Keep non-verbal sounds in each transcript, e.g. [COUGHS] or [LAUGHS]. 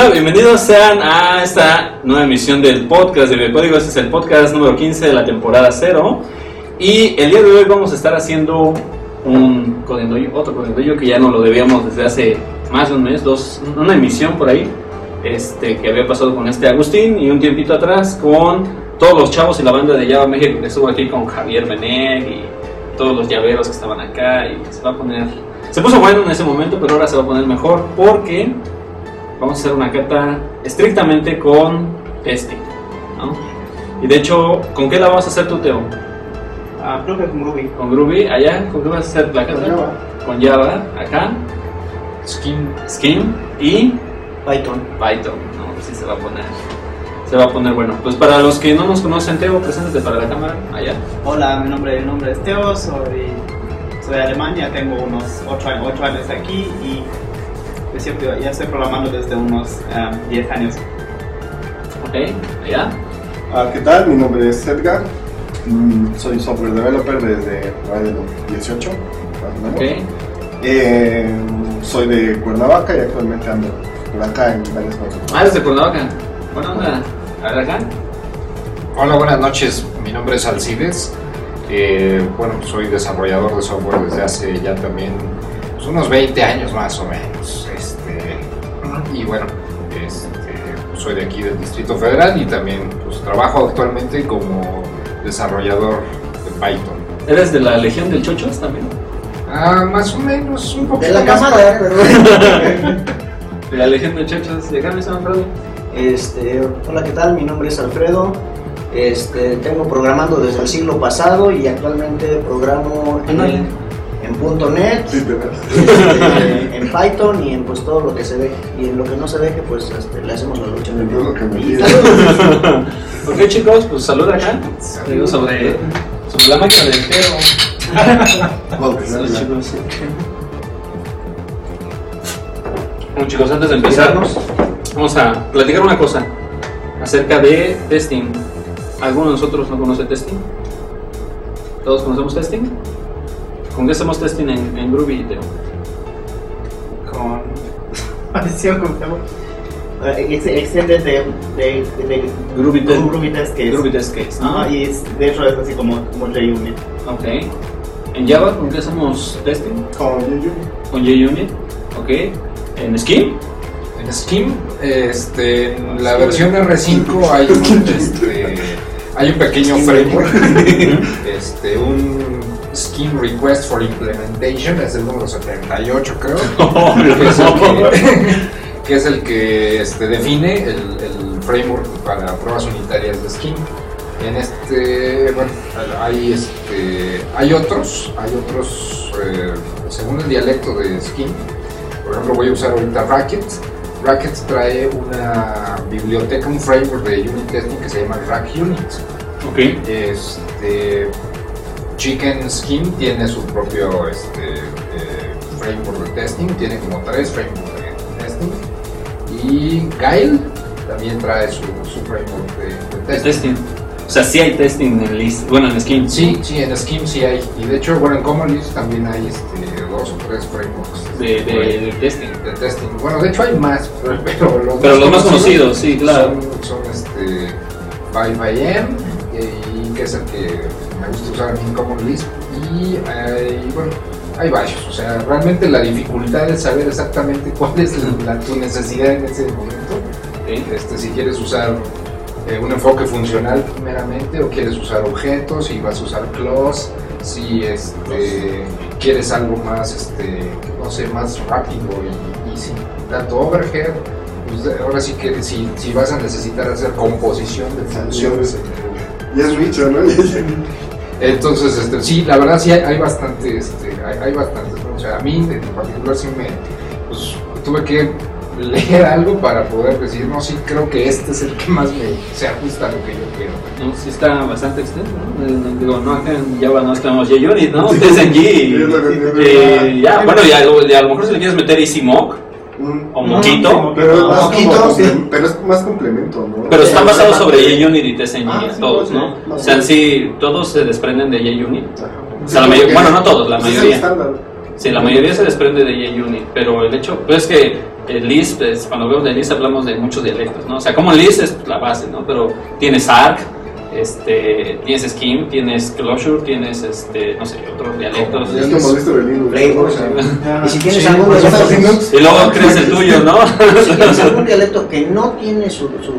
Hola, bienvenidos sean a esta nueva emisión del podcast de Biocódigo. Este es el podcast número 15 de la temporada 0. Y el día de hoy vamos a estar haciendo un codendollo, otro codendollo que ya no lo debíamos desde hace más de un mes, dos, una emisión por ahí, este, que había pasado con este Agustín y un tiempito atrás con todos los chavos y la banda de Java México que estuvo aquí con Javier Meneg y todos los llaveros que estaban acá y se va a poner... Se puso bueno en ese momento, pero ahora se va a poner mejor porque vamos a hacer una cata estrictamente con testing. ¿no? Y de hecho, ¿con qué la vamos a hacer tú, Teo? Ah, creo que con Groovy. ¿Con Groovy? ¿Allá? ¿Con qué vas a hacer la cata? Con Java. Con Java, acá. Skin. Skim y Python. Python. No, pues sí se va a poner. Se va a poner bueno. Pues para los que no nos conocen, Teo, preséntate para la cámara. Allá. Hola, mi nombre, mi nombre es Teo, soy, soy de Alemania, tengo unos 8, años aquí y yo siempre, ya estoy programando desde unos ah, 10 años. Ok, allá. Ah, ¿Qué tal? Mi nombre es Edgar. Mm, Soy software developer desde de los 18, más o menos. Ok. Eh, soy de Cuernavaca y actualmente ando por acá en varias cosas. Ah, desde Cuernavaca. Buena onda. A ver acá. Hola, buenas noches. Mi nombre es Alcides. Eh, bueno, soy desarrollador de software desde hace ya también pues, unos 20 años más o menos. Este, y bueno, este, soy de aquí del Distrito Federal y también pues, trabajo actualmente como desarrollador de Python. ¿Eres de la Legión del Chochos también? Ah, más o menos, un poquito De la cámara, pero [LAUGHS] De la Legión del Chochos. ¿De llaman Alfredo? este, hola, ¿qué tal? Mi nombre es Alfredo. Este, tengo programando desde el siglo pasado y actualmente programo en, en punto .NET, Sí, este, en Python y en pues todo lo que se deje. Y en lo que no se deje, pues este, le hacemos la lucha. En todo lo que me. [LAUGHS] Ok chicos, pues salud acá. Digo sobre, sobre la máquina del [LAUGHS] Salud sea- chicos. Bueno chicos, antes de empezarnos, vamos a platicar una cosa acerca de testing. ¿Alguno de nosotros no conoce testing? ¿Todos conocemos testing? ¿Con qué hacemos testing en, en Groovy, Teo? Con. [LAUGHS] Como. eh, Extended de, de, de, de Groovy, Test- Groovy Test Case. Groovy Test Case. ¿no? Ajá, y es, de hecho es así como, como JUnit. Ok. ¿En Java con qué hacemos testing? Con Yuyu. Con JUnit. Ok. ¿En Scheme? En Skim, este, en la versión R5 [LAUGHS] hay un, este, hay un pequeño framework, [LAUGHS] este, un Skim Request for Implementation, es el número 78 creo, [LAUGHS] que es el que, [LAUGHS] que, es el que, este, define el, el framework para pruebas unitarias de Skim. En este, bueno, hay, este, hay otros, hay otros, eh, según el dialecto de Skim, por ejemplo, voy a usar ahorita Racket. Racket trae una biblioteca, un framework de unit testing que se llama Rack Unit. Ok. Este, Chicken Skin tiene su propio este, eh, framework de testing, tiene como tres frameworks de testing. Y Guile también trae su, su framework de, de testing. testing. O sea, sí hay testing en list. Bueno, en Scheme. Sí, sí, en Skim sí hay. Y de hecho, bueno, en Common Lisp también hay este, dos o tres frameworks De, de, de testing. de testing. Bueno, de hecho hay más, pero, [LAUGHS] pero los, Pero los más conocidos, sí, claro. son, son este 5IM, y que es el que usar a mí en Common Lisp. Y hay, bueno, hay varios. O sea, realmente la dificultad es saber exactamente cuál es la- tu necesidad en ese momento. Este, si quieres usar eh, un enfoque funcional meramente o quieres usar objetos y vas a usar clause, si este, quieres algo más, este, no sé, más rápido y, y sin tanto overhead, pues ahora sí que si, si vas a necesitar hacer composición de funciones. Y es Richo, ¿no? [LAUGHS] Entonces, este, sí, la verdad sí hay, hay bastante, este, hay, hay bastantes, ¿no? O sea, a mí en particular sí me, pues, tuve que leer algo para poder decir, no, sí, creo que este es el que más me se ajusta a lo que yo quiero. No, sí está bastante extenso, ¿no? Eh, no, Digo, no, acá en Java no tenemos JUnit, ¿no? TSNG y, Es lo que te y digo. ya, bueno, ya, y a lo mejor si le quieres meter EasyMock O Moquito, Pero es, más como sí. pero es más complemento, ¿no? pero basados sí. sobre JUnit y Ah, sí, todos, ¿no? sí. O sea, sí, todos se desprenden de JUnit. Ajá. O sea, la mayoría- bueno, no todos, la mayoría. Sí, la mayoría se desprende de JUnit, pero el hecho pues, es que el Lisp, es- cuando hablamos de Lisp hablamos de muchos dialectos, ¿no? O sea, como Lisp es la base, ¿no? Pero tienes Arc, este, tienes Scheme, tienes Closure, tienes, este, no sé, otros dialectos. Ya. Flavors, Ajá. Y si tienes Sí, algún dialecto. Y luego crees el tuyo, ¿no? [LAUGHS] si tienes algún dialecto que no tiene su, su,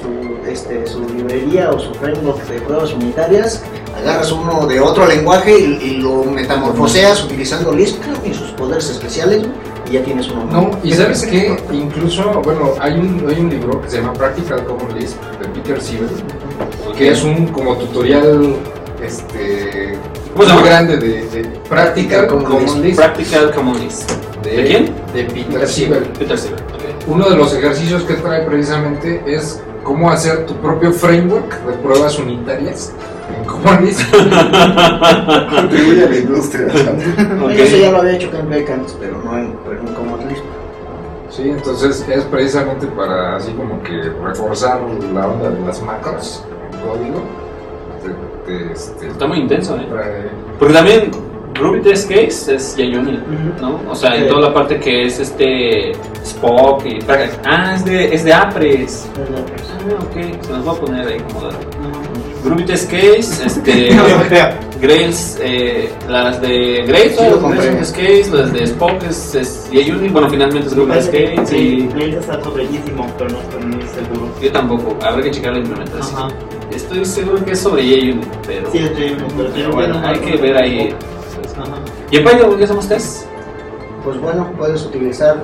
su, este, su librería o su framework de pruebas unitarias, agarras uno de otro lenguaje y, y lo metamorfoseas utilizando Lisp y sus poderes especiales y ya tienes uno No, y sabes qué, incluso, bueno, hay un, hay un libro que se llama Practical Common Lisp de Peter Siebel, que es un como tutorial este ¿Cómo se muy llama? grande de, de Practical Common Practical Common Lisp. de, ¿De quién? De Peter Siebel. Peter. Uno de los ejercicios que trae precisamente es cómo hacer tu propio framework de pruebas unitarias en Common Lisp. [LAUGHS] Contribuye a la industria. [LAUGHS] Ok. Eso ya lo había hecho Ken Beck antes, pero no en, pero en Common Lisp. Sí, entonces es precisamente para así como que reforzar la onda de las macros en código. De- de este, Está muy intenso, ¿eh? trae- Porque también Ruby Test Case es JUnit, ¿no? O sea, en Sí. toda la parte que es este Spock y... Ah, es de, es de Apres. Ah, ok, se nos va a poner ahí como dato. Groovy Test Case, este, [LAUGHS] Grails, eh, las de Grails, Sí, lo Test Case, las de Spock es, es bueno, finalmente es Groovy Test Case y Blade está sobredísimo, pero no estoy muy seguro. yo tampoco, habrá que checar la implementación. Estoy seguro que es sobre JUnit, pero, Sí, es Blade, pero pero bueno, hay que ver ahí. Ajá. ¿Y en Python qué hacemos test? Pues bueno, puedes utilizar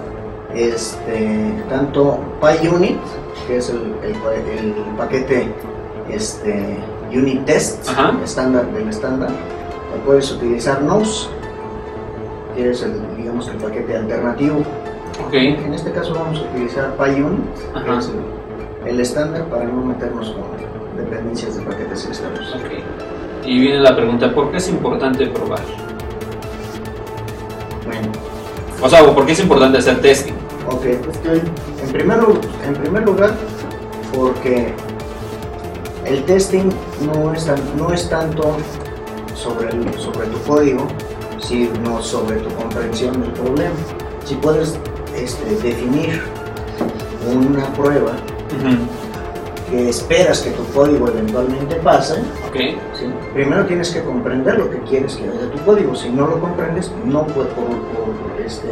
este, tanto PyUnit, que es el, el pa- el paquete este, unit test Ajá. estándar del estándar. O puedes utilizar Nose, que es el, digamos, el paquete alternativo. Ok. En este caso vamos a utilizar PyUnit, que Ajá. es el, el estándar para no meternos con dependencias de paquetes externos. Ok. Y viene la pregunta, ¿por qué es importante probar? Bueno, O sea, ¿por qué es importante hacer testing? ok. Es que hay En primer, en primer lugar, porque el testing no es, tan- no es tanto sobre, el- sobre tu código, sino sobre tu comprensión del problema. Si puedes este, definir una prueba que esperas que tu código eventualmente pase, Ok. ¿sí? primero tienes que comprender lo que quieres que haga tu código. Si no lo comprendes, no puede, por, por, este,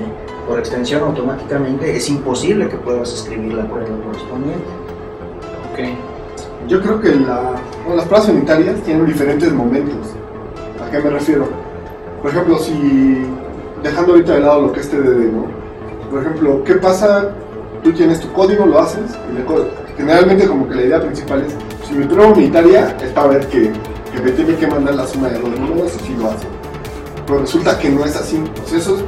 por extensión automáticamente es imposible que puedas escribir la prueba correspondiente. Ok. Yo creo que la, bueno, las pruebas unitarias tienen diferentes momentos. ¿A qué me refiero? Por ejemplo, si dejando ahorita de lado lo que es TDD, ¿no? Por ejemplo, ¿qué pasa? Tú tienes tu código, lo haces, y le generalmente como que la idea principal es, si mi prueba unitaria es para ver que, que me tiene que mandar la suma de los números y si lo hace. Pero resulta que no es así. Pues eso es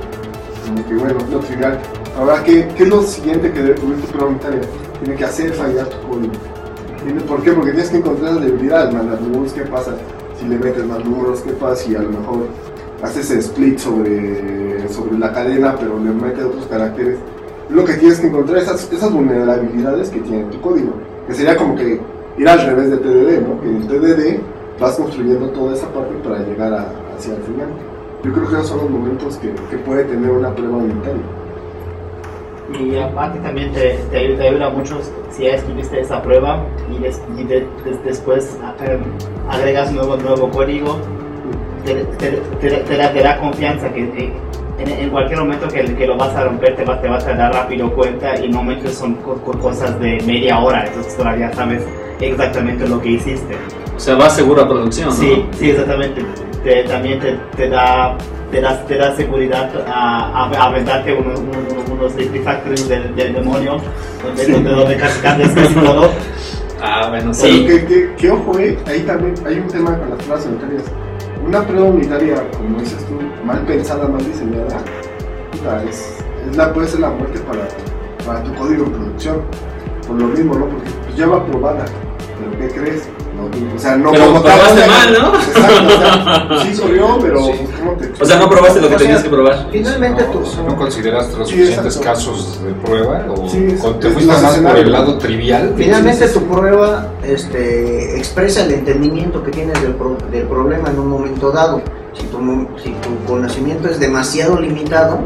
como que bueno, lo trivial. Ahora, ¿qué, ¿qué es lo siguiente que debe cubrir tu prueba unitaria? Tiene que hacer fallar tu código. ¿Por qué? Porque tienes que encontrar las debilidades, mandar números, ¿qué pasa si le metes más números? ¿Qué pasa si a lo mejor haces split sobre, sobre la cadena, pero le metes otros caracteres? Lo que tienes que encontrar esas, esas vulnerabilidades que tiene tu código. Que sería como que ir al revés de TDD, ¿no? Que en el TDD vas construyendo toda esa parte para llegar a- hacia el final. Yo creo que esos son los momentos que, que puede tener una prueba unitaria. Y aparte también te, te, ayuda- te ayuda mucho si ya escribiste esa prueba y, des- y de- des- después eh, agregas nuevo, nuevo código, te, te- te- da, confianza que en, en cualquier momento que, que lo vas a romper te, va- te vas a dar rápido cuenta y normalmente son co- co- cosas de media hora, entonces todavía sabes exactamente lo que hiciste. O sea, va seguro a producción, ¿no? Sí, sí, exactamente. Te- también te, te da te da, te da seguridad a, a, aventarte unos, unos, unos del, del demonio, donde, donde, donde casi cambias casi todo. Ah, bueno, Pero sí. que, que, que ojo, eh, ahí también hay un tema con las pruebas unitarias. Una prueba unitaria, como dices tú, mal pensada, mal diseñada, es, es la, puede ser la muerte para, para tu código en producción. Por lo mismo, ¿no? Pues, ya va aprobada. ¿Pero qué crees? No, o sea, no Pero como tal, probaste mal, ¿no? Exacto, o sea, [LAUGHS] sí corrió, pero Sí. pues, ¿cómo te O sea, no probaste lo que O sea, tenías que probar. Finalmente no, tú- no consideraste los Sí, suficientes exacto. casos de prueba o Sí, te fuiste más por el lado trivial. Finalmente tu prueba este, expresa el entendimiento que tienes del, pro- del problema en un momento dado. Si tu, mo- si tu conocimiento es demasiado limitado,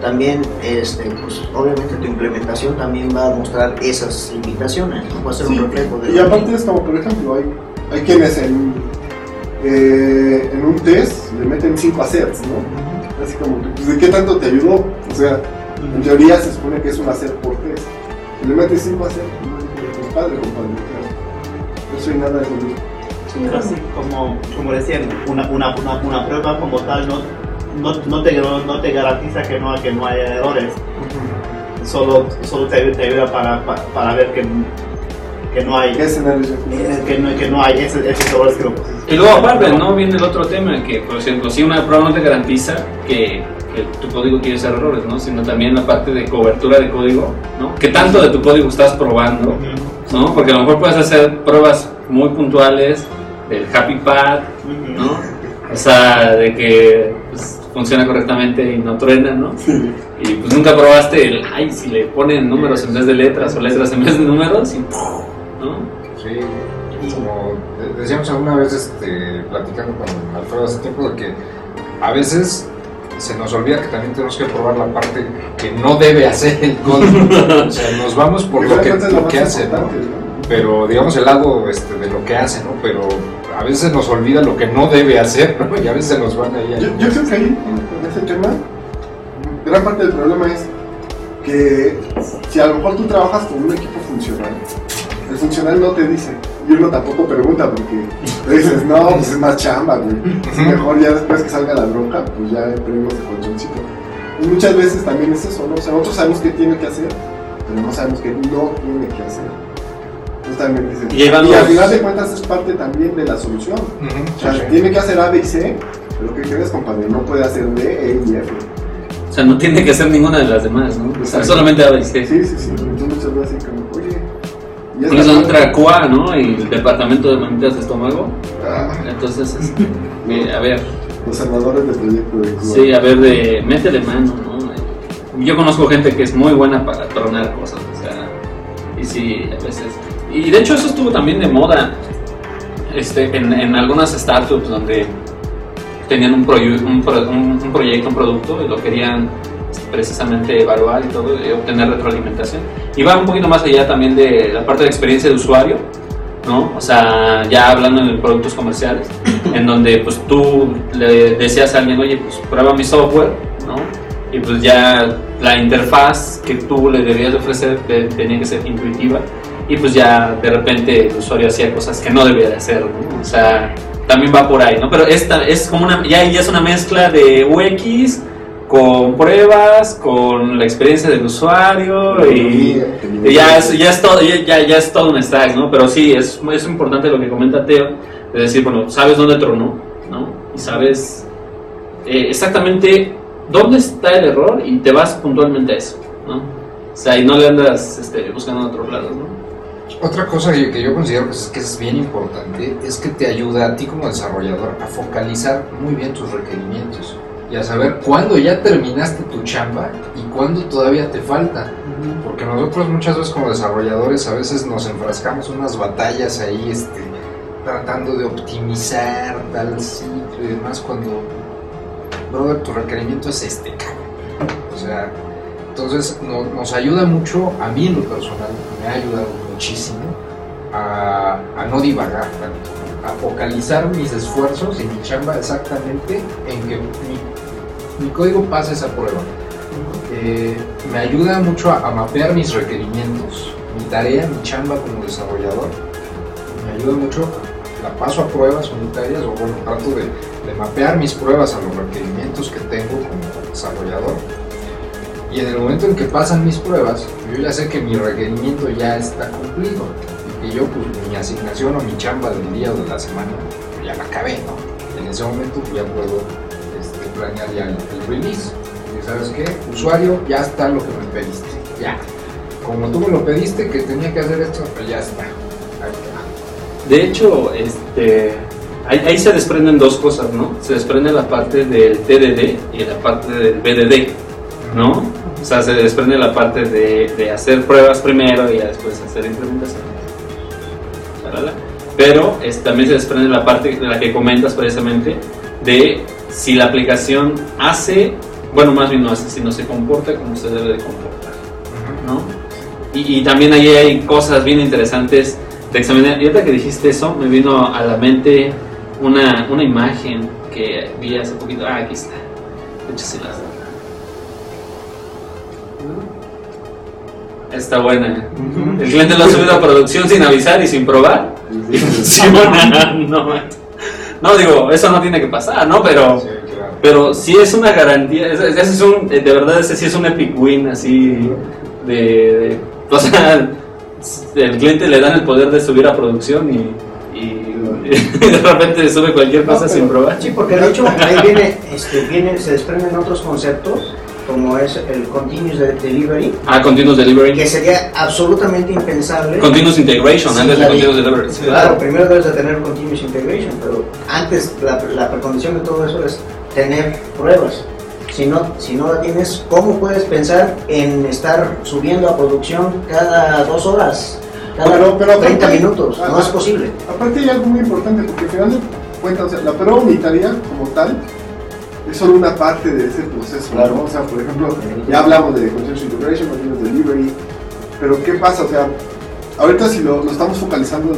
también, este, pues, obviamente tu implementación también va a mostrar esas limitaciones, ¿no? va a ser Sí, un reflejo de Y aparte es como, por ejemplo, hay, hay quienes en, eh, en un test le meten 5 acers, ¿no? Así como, pues, ¿de qué tanto te ayudó? O sea, en teoría se supone que es un hacer por test. Si le metes 5 acers, pues padre, compadre. claro. No soy nada de eso. Pero sí, como, como decían, una, una, una, una prueba como tal no, no, no, te, no, no te garantiza que no, que no haya errores. Solo, solo te, te ayuda para, para, para ver que, que no hay ¿Qué escenarios que no, que no hay esos, esos errores que lo Y luego aparte, ¿no? Viene el otro tema, que por ejemplo, si una prueba no te garantiza que, tu código tiene esos errores, ¿no? Sino también la parte de cobertura de código, ¿no? ¿Qué tanto de tu código estás probando? ¿No? Porque a lo mejor puedes hacer pruebas muy puntuales del Happy Path, ¿no? O sea, de que funciona correctamente y no truena, ¿no? Y pues nunca probaste el, ay, si le ponen números en vez de letras o letras en vez de números, y, ¿no? Sí, como de- decíamos alguna vez este, platicando con Alfredo hace tiempo de que a veces se nos olvida que también tenemos que probar la parte que no debe hacer el código. o sea, nos vamos por lo que, lo que hace, ¿no? Pero digamos el lado este, de lo que hace, ¿no? Pero a veces nos olvida lo que no debe hacer, ¿no? Y a veces nos van ahí. Yo, yo creo que ahí, en ese tema, gran parte del problema es que si a lo mejor tú trabajas con un equipo funcional, el funcional no te dice, y uno tampoco pregunta porque le dices, no, pues es más chamba, güey. Mejor ya después que salga la bronca, pues ya prendo ese colchoncito. Y muchas veces también es eso, ¿no? O sea, nosotros sabemos qué tiene que hacer, pero no sabemos qué no tiene que hacer. Dices, Y al final de cuentas es parte también de la solución. O sea, sí, sí. tiene que hacer A, B y C, pero ¿qué crees, compadre? No puede hacer D, E y F. O sea, no tiene que ser ninguna de las demás, ¿no? O sea, solamente A, B y C. Sí, sí, sí. Entonces muchas veces como, oye, y es Tienes la- otra QA, ¿no? Y el departamento de mamitas de estómago. Ah, Entonces, este, [LAUGHS] a ver, los salvadores del proyecto de Cuba. sí, a ver, de, métele mano, ¿no? Yo conozco gente que es muy buena para tronar cosas, o sea, y sí, a veces. Y de hecho, eso estuvo también de moda este, en, en algunas startups donde tenían un, proyu- un, pro- un- un proyecto, un producto, y lo querían este, precisamente evaluar y todo, y obtener retroalimentación. Y va un poquito más allá también de la parte de experiencia de usuario, ¿no? O sea, ya hablando de productos comerciales, [COUGHS] en donde pues tú le decías a alguien, oye, pues prueba mi software, ¿no? Y pues ya la interfaz que tú le debías de ofrecer te- tenía que ser intuitiva y pues ya de repente el usuario hacía cosas que no debía de hacer, ¿no? O sea, también va por ahí, ¿no? Pero esta es como una, ya, ya es una mezcla de UX con pruebas, con la experiencia del usuario y, y ya, es, ya, es todo, ya, ya- es todo un stack, ¿no? Pero sí, es, es importante lo que comenta Teo, de decir, bueno, sabes dónde tronó, ¿no? Y sabes eh, exactamente dónde está el error y te vas puntualmente a eso, ¿no? O sea, y no le andas este, buscando en otros lados, ¿no? Otra cosa que que yo considero que es, que es bien importante es que te ayuda a ti como desarrollador a focalizar muy bien tus requerimientos y a saber cuándo ya terminaste tu chamba y cuándo todavía te falta. Porque nosotros muchas veces como desarrolladores a veces nos enfrascamos en unas batallas ahí este, tratando de optimizar tal ciclo y demás cuando, brother, tu requerimiento es este. O sea, entonces no- nos ayuda mucho, a mí en lo personal, me ha ayudado muchísimo a, no divagar tanto, a focalizar mis esfuerzos y mi chamba exactamente en que mi, código pase esa prueba. Eh, me ayuda mucho a, mapear mis requerimientos, mi tarea, mi chamba como desarrollador. Me ayuda mucho, la paso a pruebas unitarias o bueno, trato de mapear mis pruebas a los requerimientos que tengo como desarrollador. Y en el momento en que pasan mis pruebas, yo ya sé que mi requerimiento ya está cumplido. Y que yo, pues, mi asignación o mi chamba del día o de la semana, pues, ya la acabé, ¿no? En ese momento pues, ya puedo este, planear ya el, el release. Y sabes qué, usuario, ya está lo que me pediste. Ya. Como tú me lo pediste que tenía que hacer esto, pues ya está. Ahí está. De hecho, este, ahí, ahí se desprenden dos cosas, ¿no? Se desprende la parte del TDD y la parte del BDD, ¿no? O sea, se desprende la parte de, de hacer pruebas primero y ya después hacer implementación. Shalala. Pero también se desprende la parte de la que comentas precisamente de si la aplicación hace, bueno, más bien no hace, sino se comporta como se debe de comportar, ¿no? Y, y también ahí hay cosas bien interesantes de examinar. Y ahorita que dijiste eso, me vino a la mente una, una imagen que vi hace poquito. Ah, aquí está. Échaselas. Está buena. El cliente lo ha subido a producción sin avisar y sin probar. Y funciona. [LAUGHS] [LAUGHS] No, no, digo, eso no tiene que pasar, ¿no? Pero, Sí, claro. pero sí es una garantía. Ese, ese es un, de verdad, ese sí es un epic win así. De, de- o sea, [LAUGHS] el cliente le dan el poder de subir a producción y, y de repente sube cualquier cosa No, sin probar. Sí, porque de hecho ahí viene, este, viene, se desprenden otros conceptos, como es el continuous de- delivery, Ah, continuous delivery. que sería absolutamente impensable. Continuous integration, Sí, antes de continuous delivery. Sí. Claro, primero debes de tener continuous integration, pero antes la, la precondición de todo eso es tener pruebas. Si no, si no la tienes, ¿cómo puedes pensar en estar subiendo a producción cada dos horas? Cada Pero- pero 30 aparte- minutos, no es posible. Aparte hay algo muy importante, porque al final de cuentas, o sea, la prueba unitaria como tal es solo una parte de ese proceso, Claro. ¿no? O sea, por ejemplo, ya hablamos de Continuous Integration, Continuous Delivery, pero ¿qué pasa? O sea, ahorita si lo, lo estamos focalizando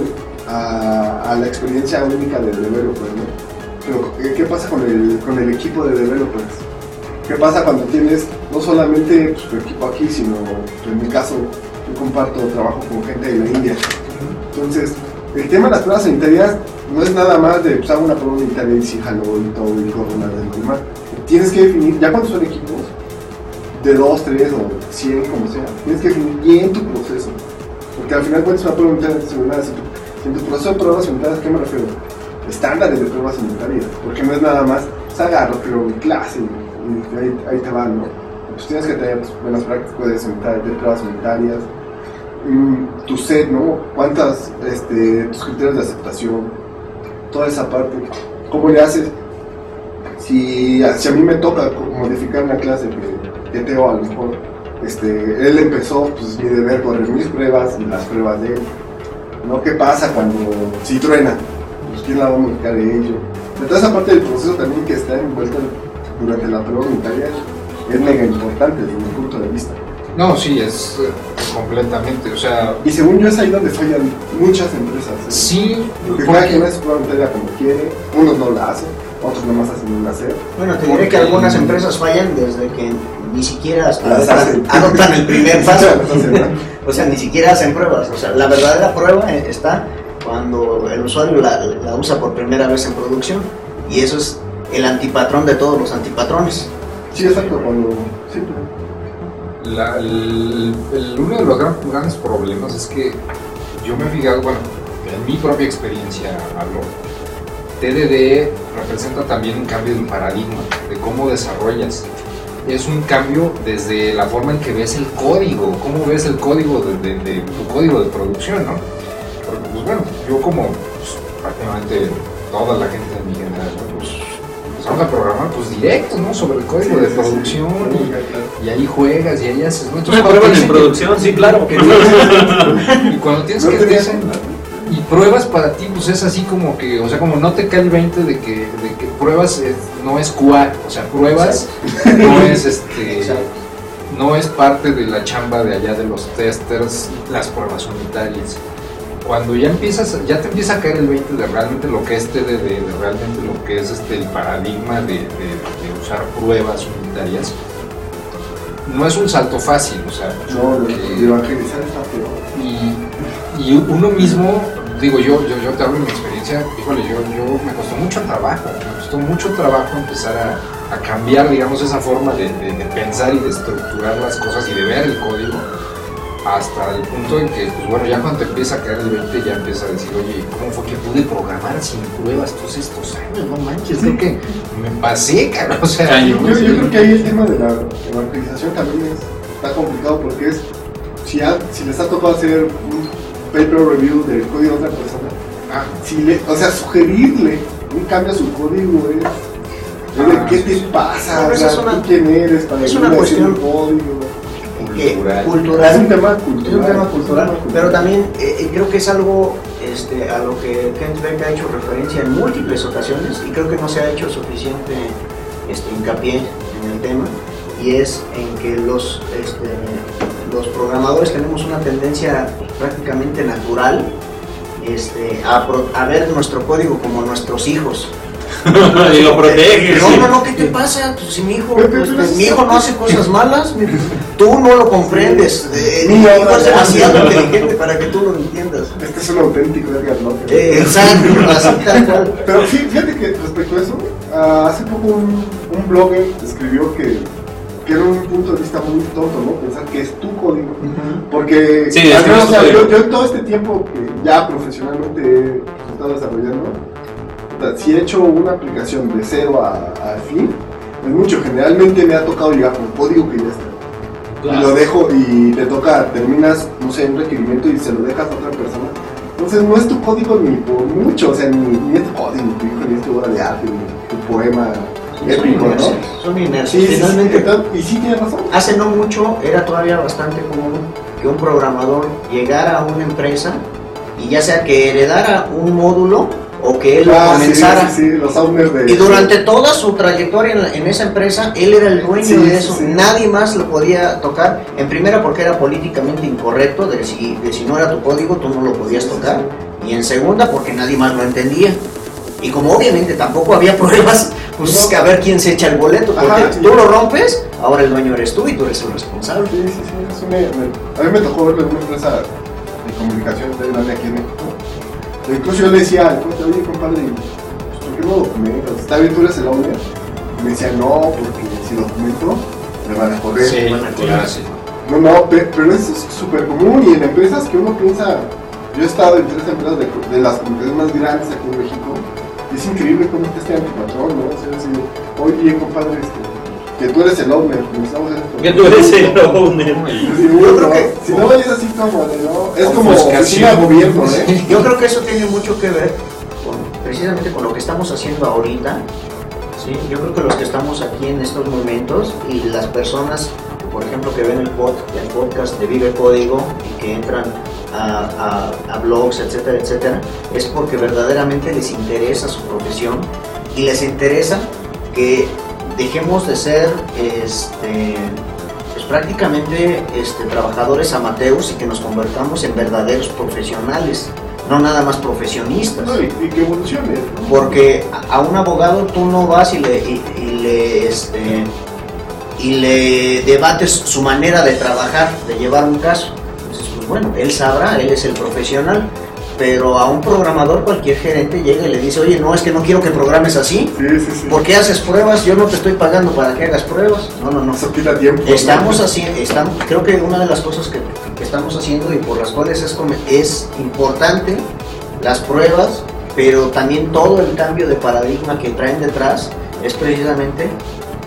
a, a la experiencia única del developer, ¿no? Pero ¿qué, qué pasa con el, con el equipo de developers? ¿Qué pasa cuando tienes no solamente pues, tu equipo aquí, sino en mi caso, yo comparto trabajo con gente de la India? Entonces, el tema de las pruebas sanitarias no es nada más de pues, hago una prueba sanitaria y si jaló y todo y corona del normal. Tienes que definir, ya cuando son equipos, de 2, 3 o 100, como sea, tienes que definir bien tu proceso. Porque al final cuentas una prueba sanitaria sanitaria, si en tu proceso de pruebas sanitarias, ¿a qué me refiero? Estándares de pruebas sanitarias. Porque no es nada más, pues agarro, pero mi clase y ahí, ahí te van, ¿no? Pues tienes que tener pues, buenas prácticas de, de pruebas sanitarias mm, tu set, ¿no? ¿Cuántas, este, tus criterios de aceptación? Toda esa parte. ¿Cómo le haces? Si, si a mí me toca modificar una clase que, que Teo a lo mejor, este, él empezó, pues es mi deber correr mis pruebas y las pruebas de él. ¿No? ¿Qué pasa cuando, si truena? Pues quién la va a modificar de ello. Toda esa parte del proceso también que está envuelta durante la prueba unitaria es mega importante desde mi punto de vista. No, sí, es eh, completamente, o sea, Y según yo es ahí donde fallan muchas empresas. ¿eh? sí, Porque cada quien hace su unitaria como quiere, unos no la hacen, otros nomás hacen un hacer. Bueno, te diré que algunas empresas fallan desde que ni siquiera Las adoptan, hacen. adoptan el primer [LAUGHS] paso. [LAUGHS] O sea, ni siquiera hacen pruebas. O sea, la verdadera prueba eh, está cuando el usuario la, la usa por primera vez en producción. Y eso es el antipatrón de todos los antipatrones. Sí, exacto, cuando... Sí, el- uno de los gran- grandes problemas es que yo me he fijado, bueno, en mi propia experiencia hablo, TDD representa también un cambio de paradigma, de cómo desarrollas. Es un cambio desde la forma en que ves el código, cómo ves el código de tu código de producción, ¿no? Porque, pues bueno, yo como pues, prácticamente toda la gente de mi generación, pues empezamos a programar pues directo, ¿no? Sobre el código de producción y, y ahí juegas y ahí haces, ¿no? Entonces, prueban en que- producción, sí, claro. que y cuando tienes No que te dicen y pruebas para ti pues es así como que o sea como no te cae el 20 de que, de que pruebas es- no es QA o sea pruebas no es este Exacto. no es parte de la chamba de allá de los testers las pruebas unitarias cuando ya empiezas ya te empieza a caer el 20 de realmente lo que es TDD de realmente lo que es este el paradigma de, de- de usar pruebas unitarias no es un salto fácil o sea No, lo- que- y evangelizar está peor. y, y uno mismo, digo yo, yo, yo te hablo de mi experiencia, híjole, yo, yo me costó mucho trabajo, me costó mucho trabajo empezar a, a cambiar, digamos, esa forma de, de- de pensar y de estructurar las cosas y de ver el código, hasta el punto en que, pues bueno, ya cuando te empieza a caer el 20, ya empieza a decir, oye, ¿cómo fue que pude programar sin pruebas todos estos años? No manches, creo que me pasé, cabrón, o sea. Yo, yo creo que ahí el tema de la evangelización también es- está complicado porque es, si, ha- si les ha tocado hacer un paper review del código de otra persona, ah, si le, o sea, sugerirle un cambio a su código es, Ah, qué sí, te pasa, Pero o esa sea, es una- ¿tú quién eres para es una cuestión- un código. Que Cultural. cultural. Es un tema Es cultural. un tema pero también eh, eh, creo que es algo este, a lo que Kent Beck ha hecho referencia en múltiples ocasiones y creo que no se ha hecho suficiente este, hincapié en el tema y es en que los, este, los programadores tenemos una tendencia prácticamente natural este, a, pro- a ver nuestro código como nuestros hijos. [LAUGHS] y lo proteges. No, no, no, ¿qué te pasa? Pues, si mi hijo, pues, mi hijo no hace cosas malas, mi- [LAUGHS] tú no lo comprendes. eh, Niño, hijo es demasiado inteligente para que tú lo entiendas. Este es un auténtico Edgar López. Eh, exacto, así tal cual. Pero sí, fíjate que respecto a eso, ah, hace poco un, un blogger escribió que, que era un punto de vista muy tonto, ¿no? Pensar que es tu código. Porque Sí, al es que menos, es o sea, tu yo, en todo este tiempo que ya profesionalmente he estado desarrollando, si he hecho una aplicación de cero a, a fin, es mucho. Generalmente me ha tocado llegar con código que ya está. Y lo dejo y te toca, terminas, no sé, un requerimiento y se lo dejas a otra persona. Entonces no es tu código ni por mucho, o sea, ni, ni es tu código, tu hijo, ni es tu obra de arte, ni tu poema épico, ¿no? son inercias. Sí, sí, sí, Finalmente, entonces- y sí tienes razón. hace no mucho era todavía bastante común que un programador llegara a una empresa y ya sea que heredara un módulo o que él lo Ah, comenzara. sí, sí, los owners de... Y durante toda su trayectoria en, la- en esa empresa, él era el dueño de eso. Nadie más lo podía tocar. En primera, porque era políticamente incorrecto, de si, de si no era tu código, tú no lo podías tocar. Y en segunda, porque nadie más lo entendía. Y como obviamente tampoco había [LAUGHS] pruebas, pues No. es que a ver quién se echa el boleto. Porque Ajá, tú lo rompes, ahora el dueño eres tú y tú eres el responsable. Sí, sí, sí, eso me, me- a mí me tocó verlo en una empresa de comunicación de grande aquí en México. Incluso yo le decía al cuate, oye compadre, pues, ¿por qué no documentas? ¿Está bien tú eres el owner? Y me decía, no, porque si documento me van a correr. Sí, Bueno, clásico. No, no, pe- pero es súper común y en empresas que uno piensa, yo he estado en tres empresas de, de las comunidades más grandes aquí en México y es increíble cómo está este antipatrón, ¿no? O sea, así, oye compadre, este, que tú eres el owner. Que tú eres el owner. Yo creo no, que- si no es así como de, ¿no? Es como oficina gobierno, ¿eh? Yo creo que eso tiene mucho que ver con, precisamente con lo que estamos haciendo ahorita. ¿sí? Yo creo que los que estamos aquí en estos momentos y las personas, por ejemplo, que ven el, pod, el podcast de Vive Código y que entran a, a- a blogs, etcétera, etcétera, es porque verdaderamente les interesa su profesión y les interesa que dejemos de ser este, pues prácticamente este, trabajadores amateurs y que nos convertamos en verdaderos profesionales, no nada más profesionistas. No, y, y que evolucione. ¿no? Porque a un abogado tú no vas y le, y, y le, este, y le debates su manera de trabajar, de llevar un caso. Entonces, pues bueno, él sabrá, él es el profesional. Pero a un programador cualquier gerente llega y le dice, oye, no, es que no quiero que programes así. Sí, sí, sí. ¿Por qué haces pruebas? Yo no te estoy pagando para que hagas pruebas. No, no, no. Eso quita tiempo. ¿no? Estamos haciendo, estamos, creo que una de las cosas que, que estamos haciendo y por las cuales es, es importante las pruebas, pero también todo el cambio de paradigma que traen detrás es precisamente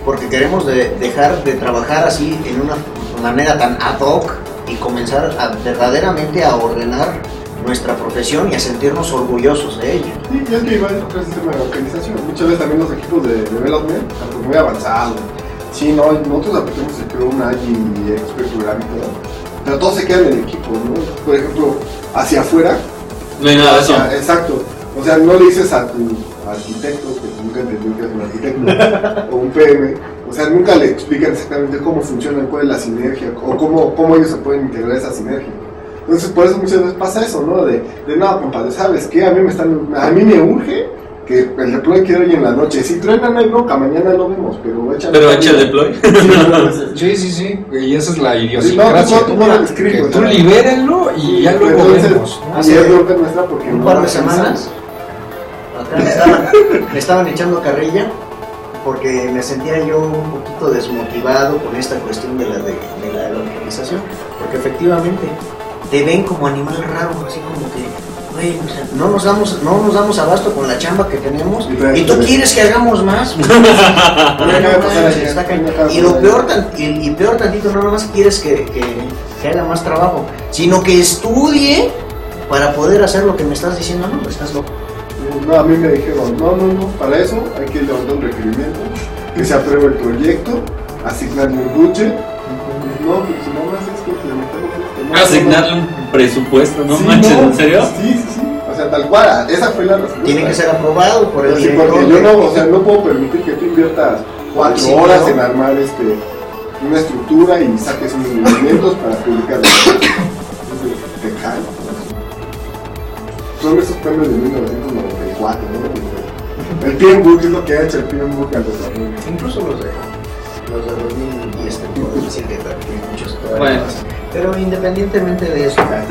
porque queremos de- dejar de trabajar así en una manera tan ad hoc y comenzar a, verdaderamente a ordenar nuestra profesión y a sentirnos orgullosos de ella. Sí, y es que igual otro sistema de organización. Muchas veces también los equipos de development, tanto muy avanzados. Sí, no, nosotros aplicamos el Chrome, y Expert Program y todo. Pero todo se queda en el equipo, ¿no? Por ejemplo, hacia afuera. No hay nada de eso. hacia- exacto. O sea, no le dices a tu arquitecto, que nunca entendió que es un arquitecto, [LAUGHS] o un PM. O sea, nunca le explican exactamente cómo funciona, cuál es la sinergia, o cómo, cómo ellos se pueden integrar a esa sinergia. Entonces, por eso muchas veces pasa eso, ¿no? De, de no, compadre, ¿sabes qué? A mí me están, a mí me urge que el deploy quede hoy en la noche. Si truena, no hay bronca, mañana lo vemos, pero échale. Pero echa el deploy. Sí, Sí, sí. Y esa es la Sí, no, idiosincrasia. tú no lo escribes, que tú ¿no? libérenlo y ya luego Entonces, vemos. Y es bronca nuestra porque un par de semanas acá me estaban, me estaban echando carrilla porque me sentía yo un poquito desmotivado con esta cuestión de la, de, de la evangelización porque efectivamente te ven como animal raro así como que güey, o sea, no nos damos no nos damos abasto con la chamba que tenemos Y tú quieres que hagamos más [LAUGHS] y lo peor y, y peor tantito no nomás quieres que, que, que haga más trabajo sino que estudie para poder hacer lo que me estás diciendo no estás loco No, a mí me dijeron, no, no, no, para eso hay que levantar un requerimiento, que se apruebe el proyecto, asignarle un budget. No, si no me hace no. Asignarle un presupuesto, ¿no Sí, manches? no, ¿En serio? Sí, sí, sí. O sea, tal cual, esa fue la respuesta. Tiene que ser aprobado por el Sí, porque yo no, o sea, no puedo permitir que tú inviertas cuatro Sí, horas ¿no? en armar este una estructura y saques unos movimientos para. Entonces, te. Son esos premios de 1994, ¿no? El PMBOK es lo que ha hecho el PMBOK al desarrollo. Incluso los de los de 2010 te puedo decir que tienen muchos Bueno. Pero independientemente de eso. Ah.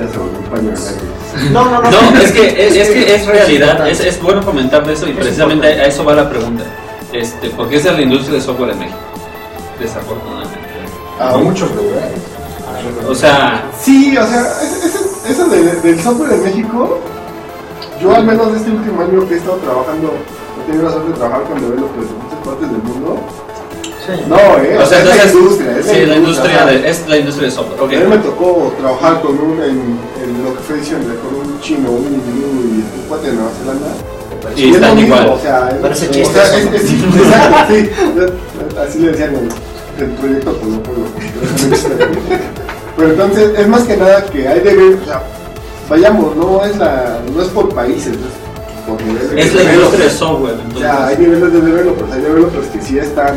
No, no, no. No, es que es, es que es realidad, es, es bueno comentar de eso y Es precisamente importante. a eso va la pregunta. Este, ¿Por qué es la industria de software en México? Desafortunadamente. A muchos lugares. O sea, Sí, o sea, ese- ese- eso de- del software en México, yo al menos este último año que he estado trabajando, he tenido la suerte de trabajar con developers de muchas partes del mundo. Sí. No, eh, o sea, es la entonces, industria, es sí, la industria o sea, de, es la industria de software. A mí me tocó trabajar con un, en, en lo que fue diciembre, con un chino, un hindú y un cuate de Nueva Zelanda. Y es están lo mismo, igual. O sea, es- Parece o chiste sea, es- es- sí, [LAUGHS] exacto, sí. Así le decían el, el proyecto Polo Polo. [LAUGHS] Pero entonces, es más que nada que hay de ver, o sea, vayamos, no es, la, no es por países, es por niveles de Es la industria de software. O sea, hay Entonces, niveles de developers, hay developers que sí están,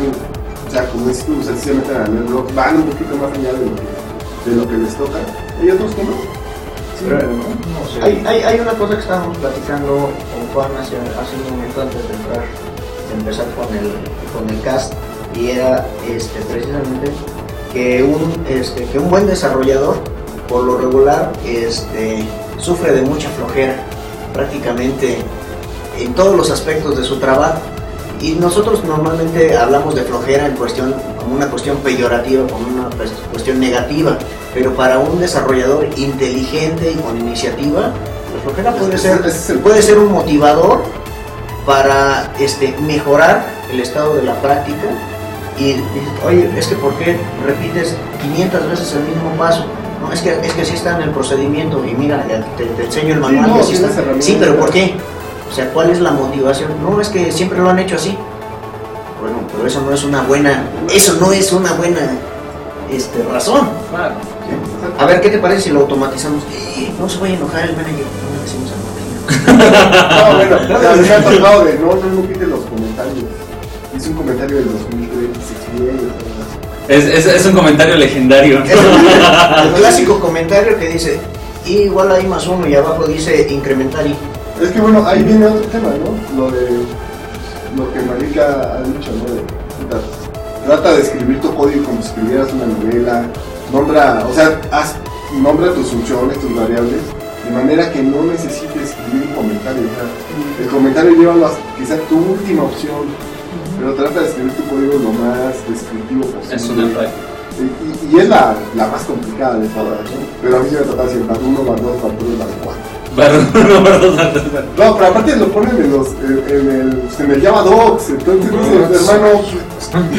o sea, como dices tú, sencillamente van un poquito más allá de lo que, de lo que les toca. Hay otros que no. Sí, Pero- ¿no? No sé. Hay, hay, hay una cosa que estábamos platicando con Juan hace, hace un momento antes de entrar, de empezar con el, con el cast, y era este, precisamente que un, este, que un buen desarrollador, por lo regular, este, sufre de mucha flojera, prácticamente en todos los aspectos de su trabajo. Y nosotros normalmente hablamos de flojera en cuestión, como una cuestión peyorativa, como una pues, cuestión negativa, pero para un desarrollador inteligente y con iniciativa, la flojera puede Ese- ser, ese es el- puede ser un motivador para este, mejorar el estado de la práctica y dices, oye, es que ¿por qué repites 500 veces el mismo paso? No, es que, es que así está en el procedimiento y mira, te, te enseño el manual no, así está. Sí, pero ¿por qué? O sea, ¿cuál es la motivación? No, es que siempre lo han hecho así. Bueno, pero eso no es una buena, eso no es una buena este, razón. claro. A ver, ¿qué te parece si lo automatizamos? Eh, no se vaya a enojar el manager, no le decimos a [LAUGHS] No, bueno, o sea, me ha tocado de no, no, no quite los comentarios. Hice un comentario del 2003, y se Es, es, es un comentario legendario. Es el, [LAUGHS] el clásico comentario que dice, "Y igual hay más uno y abajo dice incrementar y. Es que bueno, ahí viene otro tema, ¿no? Lo de lo que Marika ha dicho, ¿no? De, trata de escribir tu código como si escribieras una novela, nombra, o sea, haz, nombra tus funciones, tus variables, de manera que no necesites escribir un comentario. O sea, el comentario llévalo a quizá tu última opción, pero trata de escribir tu código lo más descriptivo posible. Es una. Y, y- y es la, la más complicada de todas, ¿no? Pero a mí sí me toca decir, bar 1, bar 2, bar 3, bar 4. Perdón, no, perdón, perdón. No, pero aparte lo ponen en, los, en, en el, en el Java Docs, entonces dice, hermano,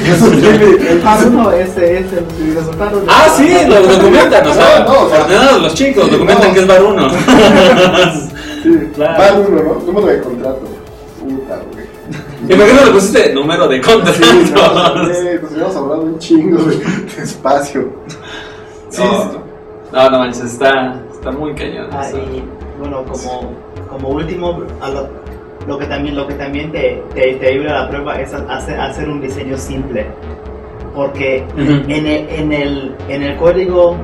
eso tiene... El paso no, ese es el resultado. de- Ah, sí, lo documentan, o sea, No, no, o sea, ordenados los chicos, sí, documentan no. que es bar uno. Sí, Claro. va uno, ¿no? Número de contrato. Puta, güey. ¿Y por qué no le pusiste número de Sí, contratos? güey, nos hubiéramos hablado un chingo de, de espacio. Sí, No. sí. No, no manches, está, está muy cañón. Ah, eso. y bueno, como, como último, a lo, lo que también, lo que también te, te, te ayuda a la prueba es a- hacer, hacer un diseño simple. Porque en, el, en, el, en el código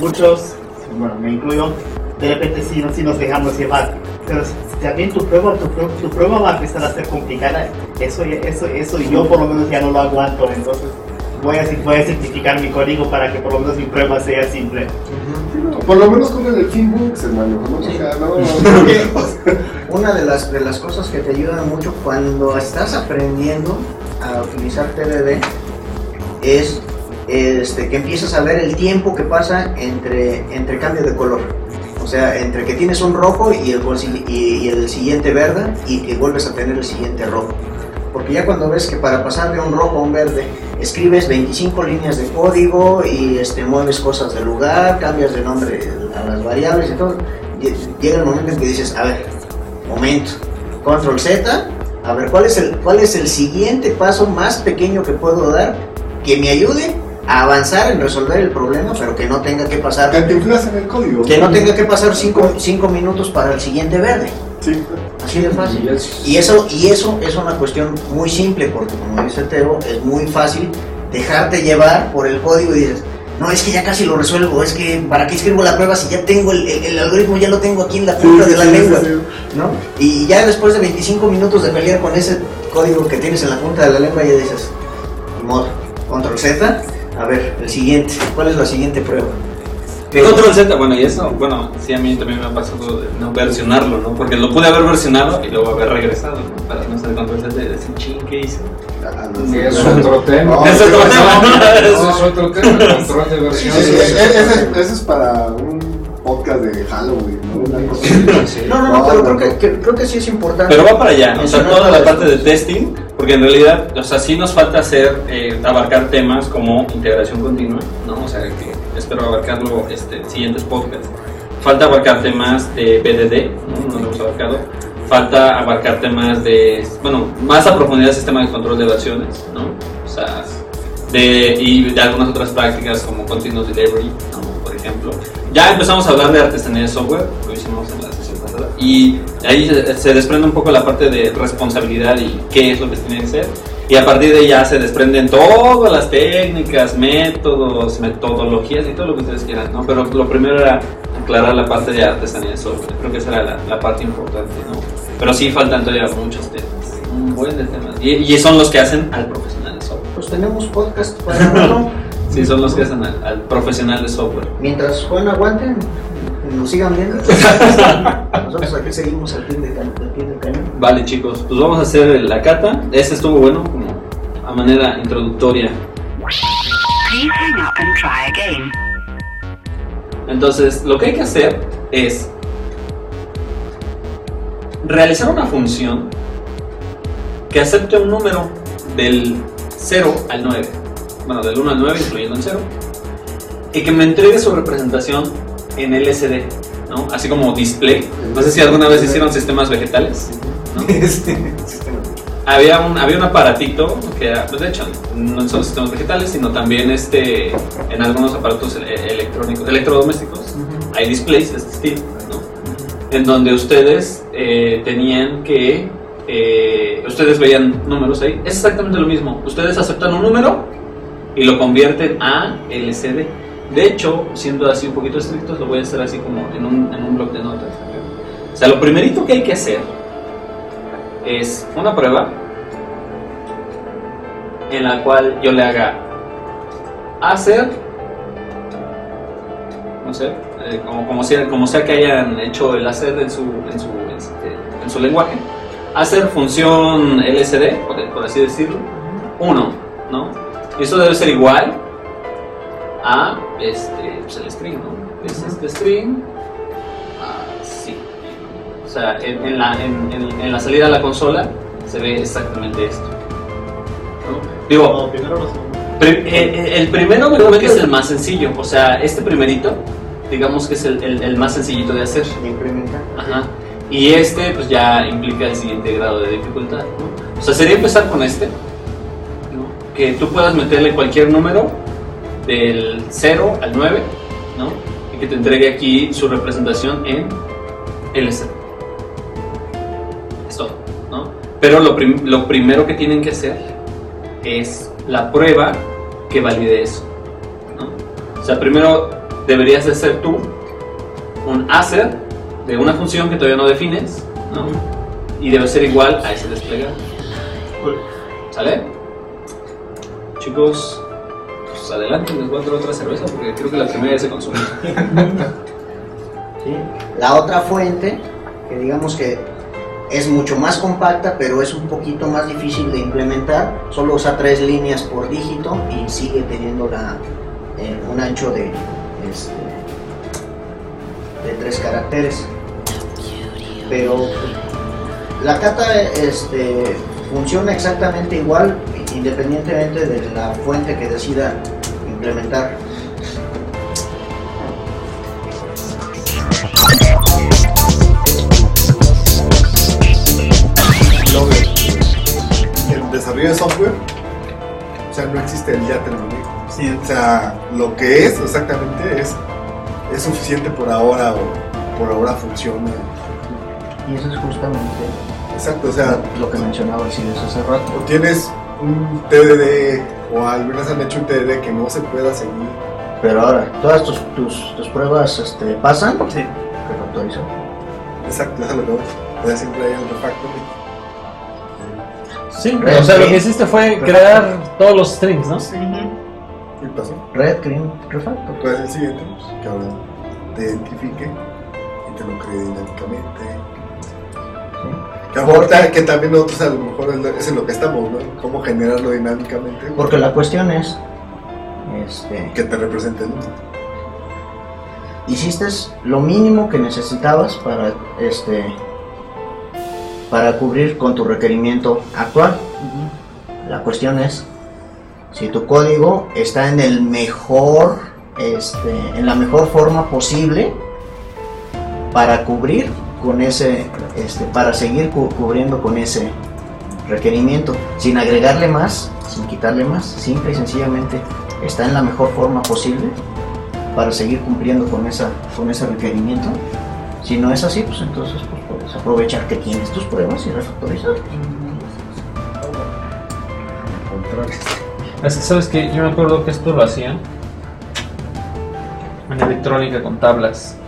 muchos, bueno, me incluyo, de repente sí, no- sí nos dejamos llevar. Pero si también tu prueba, tu, tu prueba va a empezar a ser complicada. Eso, ya- eso, eso yo por lo menos ya no lo aguanto. Entonces voy a, voy a simplificar mi código para que por lo menos mi prueba sea simple. No, Por lo menos con el Finbooks, hermano. ¿no? O Sí. sea, no, [LAUGHS] no, [LAUGHS] Una de las, de las cosas que te ayudan mucho cuando estás aprendiendo a utilizar TDD es este, que empiezas a ver el tiempo que pasa entre, entre cambio de color. O sea, entre que tienes un rojo y el, y, y el siguiente verde y que vuelves a tener el siguiente rojo. Porque ya cuando ves que para pasar de un rojo a un verde escribes 25 líneas de código y este, mueves cosas del lugar, cambias de nombre a las variables y todo, lle- llega el momento en que dices, a ver, momento, control Z, a ver, ¿cuál es, el, ¿cuál es el siguiente paso más pequeño que puedo dar que me ayude a avanzar en resolver el problema, pero que no tenga que pasar Cantinflas en el código. que no tenga que pasar cinco, cinco minutos para el siguiente verde. Sí. Así de fácil. Y es- Y eso, y eso es una cuestión muy simple, porque como dice Teo, es muy fácil dejarte llevar por el código y dices, no, es que ya casi lo resuelvo, es que ¿para qué escribo la prueba si ya tengo el, el- el algoritmo, ya lo tengo aquí en la punta sí, de la sí, lengua? sí. ¿no? Y ya después de 25 minutos de pelear con ese código que tienes en la punta de la lengua, ya dices, "Ni modo, control Z, a ver, el siguiente, ¿cuál es la siguiente prueba? ¿Qué- Control Z, bueno, y eso, bueno, sí, a mí también me ha pasado de no versionarlo, ¿no? Porque lo pude haber versionado y luego haber regresado, ¿no? Para no hacer control Z y decir, ching, ¿qué hice? Ah, no, que sí. es otro tema. No, [LAUGHS] Es otro tema, ¿no? Ese es otro tema, control de Sí, sí, ese, es para un podcast de Halloween, ¿no? No, no, no, pero creo que, que- creo que sí es importante. Pero va para allá, o sea, toda la parte de testing, porque en realidad, o sea, sí nos falta hacer, eh, abarcar temas como integración continua, ¿no? O sea, que espero abarcarlo este, en siguientes podcasts. Falta abarcar temas de BDD, ¿no? No lo hemos abarcado. Falta abarcar temas de, bueno, más a profundidad sistema de control de versiones, ¿no? O sea, de, y de algunas otras prácticas como continuous delivery, ¿no? por ejemplo. Ya empezamos a hablar de artesanía de software, lo hicimos en la sesión pasada, y ahí se- desprende un poco la parte de responsabilidad y qué es lo que tiene que hacer. Y a partir de ya se desprenden todas las técnicas, métodos, metodologías y todo lo que ustedes quieran, ¿no? Pero lo primero era aclarar la parte de artesanía de software. Creo que esa era la, la parte importante, ¿no? Pero sí faltan todavía muchos temas, un buen de temas. Y, y son los que hacen al profesional de software. Pues tenemos podcast para. [LAUGHS] Sí, son los que hacen al, al profesional de software. Mientras Juan aguanten, nos sigan viendo. [LAUGHS] Nosotros aquí seguimos al pie, del cañón. Vale, chicos, pues vamos a hacer la cata. Este estuvo bueno, a manera introductoria. Please hang up and try again. Entonces, lo que hay que hacer es realizar una función que acepte un número del 0 al 9. Bueno, del 1 al 9, incluyendo el 0. Y que me entregue su representación en LCD, ¿no? Así como display. No sé si alguna vez hicieron sistemas vegetales. ¿no? [LAUGHS] había un, había un aparatito que era, pues de hecho, no solo sistemas vegetales, sino también este, en algunos aparatos ele- electrónicos, electrodomésticos, hay displays de este estilo, ¿no? En donde ustedes eh, tenían que, eh, ustedes veían números ahí, es exactamente lo mismo, ustedes aceptan un número y lo convierten a LCD. De hecho, siendo así un poquito estrictos, lo voy a hacer así como en un, en un bloc de notas. O sea, lo primerito que hay que hacer es una prueba en la cual yo le haga hacer, no sé, eh, como, como, sea, como sea que hayan hecho el hacer en su, en su, este, en su lenguaje, hacer función LSD, por, por así decirlo, 1, ¿no? Y eso debe ser igual a este, pues el string, ¿no? Es este string. O sea, en, en la, en, en- en la salida a la consola se ve exactamente esto. ¿no? Digo, No, primero los pri- eh, el primero que es el más sencillo. O sea, este primerito, digamos que es el, el- el más sencillito de hacer. Ajá. Y este, pues ya implica el siguiente grado de dificultad. ¿no? O sea, sería empezar con este. ¿no? Que tú puedas meterle cualquier número del 0 al 9, ¿no? Y que te entregue aquí su representación en. Es Pero lo, prim- lo primero que tienen que hacer es la prueba que valide eso, ¿no? O sea, primero deberías de hacer tú un hacer de una función que todavía no defines, ¿no? Y debe ser igual a ese desplegado. ¿Sale? Chicos, pues adelante, les voy a traer otra cerveza porque creo que la primera ya se consumió. [LAUGHS] ¿sí? La otra fuente, que digamos que es mucho más compacta, pero es un poquito más difícil de implementar, solo usa tres líneas por dígito y sigue teniendo la, eh, un ancho de, este, de tres caracteres. Pero la cata este, funciona exactamente igual independientemente de la fuente que decida implementar. Desarrollo de software sea, no existe el ya terminé. Sí, O sea, lo que es exactamente es, es suficiente por ahora o por ahora funciona. Y eso es justamente Exacto, o sea, lo que mencionaba el Siles hace rato. o tienes un TDD o al menos han hecho un TDD que no se pueda seguir. Pero ahora, todas tus, tus, tus pruebas este, pasan, sí. refactorizan. Exacto, eso es lo que voy. O sea, siempre hay un refactor. Sí, Red o sea, lo que hiciste fue crear todos los strings, ¿no? ¿Qué pasó? Red, green, refactor. ¿Cuál es el siguiente? Pues, que ahora te identifique y te lo cree dinámicamente. ¿sí? Que, a lo mejor ta- que también nosotros a lo mejor es en lo que estamos, ¿no? Cómo generarlo dinámicamente. Porque la cuestión es, este, Que te represente el mundo. hiciste lo mínimo que necesitabas para, este, para cubrir con tu requerimiento actual. La cuestión es si tu código está en el mejor, este, en la mejor forma posible para cubrir con ese, este, para seguir cu- cubriendo con ese requerimiento, sin agregarle más, sin quitarle más, simple y sencillamente está en la mejor forma posible para seguir cumpliendo con esa, con ese requerimiento. Si no es así, pues entonces pues, puedes aprovechar que tienes tus pruebas y refactorizar. Es que, ¿Sabes que Yo me acuerdo que esto lo hacían en electrónica con tablas.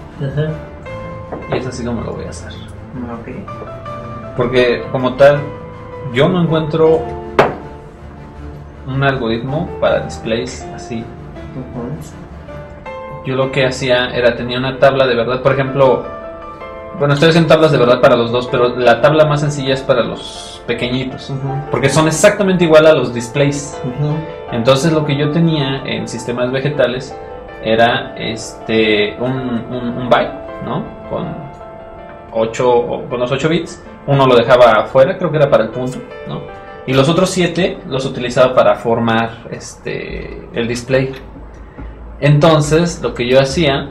Y es así como lo voy a hacer. Porque como tal, yo no encuentro un algoritmo para displays así. Yo lo que hacía era tenía una tabla de verdad, por ejemplo, bueno, estoy haciendo tablas de verdad para los dos, pero la tabla más sencilla es para los pequeñitos, porque son exactamente igual a los displays. Entonces lo que yo tenía en sistemas vegetales era este un, un, un byte, ¿no? Con 8 o- con los 8 bits. Uno lo dejaba afuera, creo que era para el punto, ¿no? Y los otros 7 los utilizaba para formar este el display. Entonces, lo que yo hacía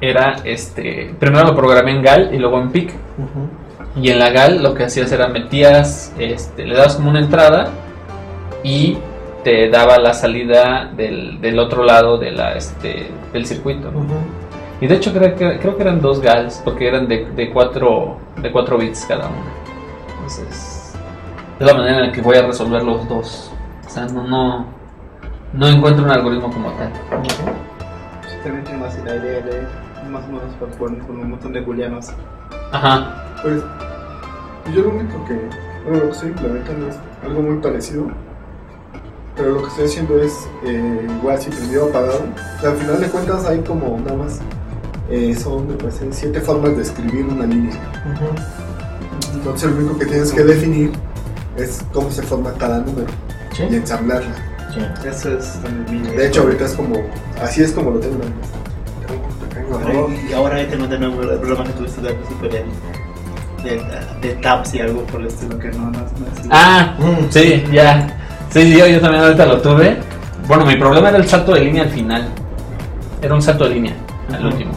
era este primero lo programé en GAL y luego en PIC. Y en la GAL lo que hacías era metías, este, le dabas como una entrada y te daba la salida del, del otro lado de la, este, del circuito. Y de hecho creo que, creo que eran dos GALs porque eran de, de, cuatro, de cuatro bits cada uno. Entonces, es la manera en la que voy a resolver los dos. O sea, no, no, no encuentro un algoritmo como tal. También tengo así la idea de más o menos para poner con un montón de booleanos. Ajá. Pues yo lo único que, bueno, lo que estoy implementando es algo muy parecido, pero lo que estoy haciendo es eh, igual si prendido o apagado. O sea, al final de cuentas hay como nada más, eh, son me parece, siete formas de escribir una línea. Entonces lo único que tienes que definir es cómo se forma cada número ¿Sí? y ensamblarla. Sí. Eso es De hecho ahorita es como, así es como lo tengo. Tengo un Y ahora tengo de nuevo el problema que tuviste al principio de, de, de tabs y algo por el estilo que no, no, no es. Ah, Mm. sí, ya. Sí, yo, yo también ahorita lo tuve. Bueno, mi problema era el salto de línea al final. Era un salto de línea al Ujú. último.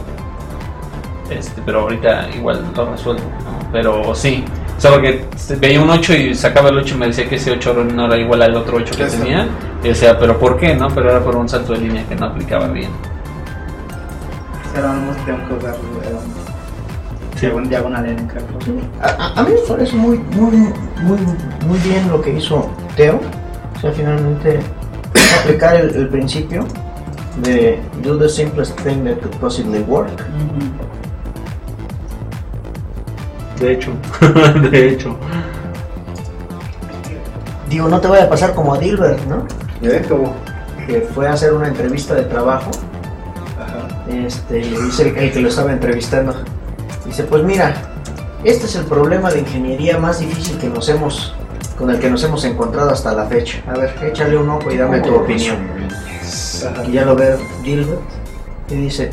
Este, pero ahorita igual lo resuelvo. ¿no? Pero sí. O sea, porque veía un 8 y sacaba el 8 y me decía que ese 8 no era igual al otro 8 que tenía. Y decía, pero ¿por qué? no Pero era por un salto de línea que no aplicaba bien. Sí. diagon- diagonal en el cálculo. A, a- mí me parece muy, muy, muy, muy bien lo que hizo Teo. O sea, finalmente [COUGHS] aplicar el, el principio de do the simplest thing that could possibly work. De hecho, [LAUGHS] de hecho. Digo, no te vaya a pasar como a Dilbert, ¿no? ¿Eh? Que fue a hacer una entrevista de trabajo. Este, dice el, el que lo estaba entrevistando. Dice, pues mira, este es el problema de ingeniería más difícil que nos hemos, con el que nos hemos encontrado hasta la fecha. A ver, échale un ojo y dame tu opinión. Y ya lo ve Gilbert y dice,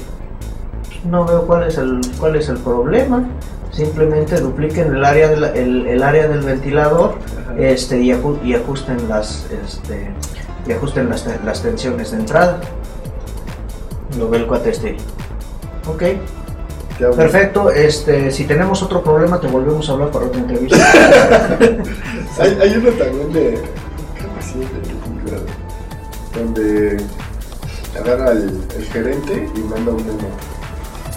no veo cuál es el, cuál es el problema. Simplemente dupliquen el área, del- el, el área del ventilador este, y, aju- y ajusten las este, y ajusten las, las tensiones de entrada. Lo ve el cuate este. Ok, perfecto. Este, si tenemos otro problema, te volvemos a hablar para otra entrevista. [LAUGHS] Hay, hay uno también de. De donde agarra el, el gerente y manda un memo.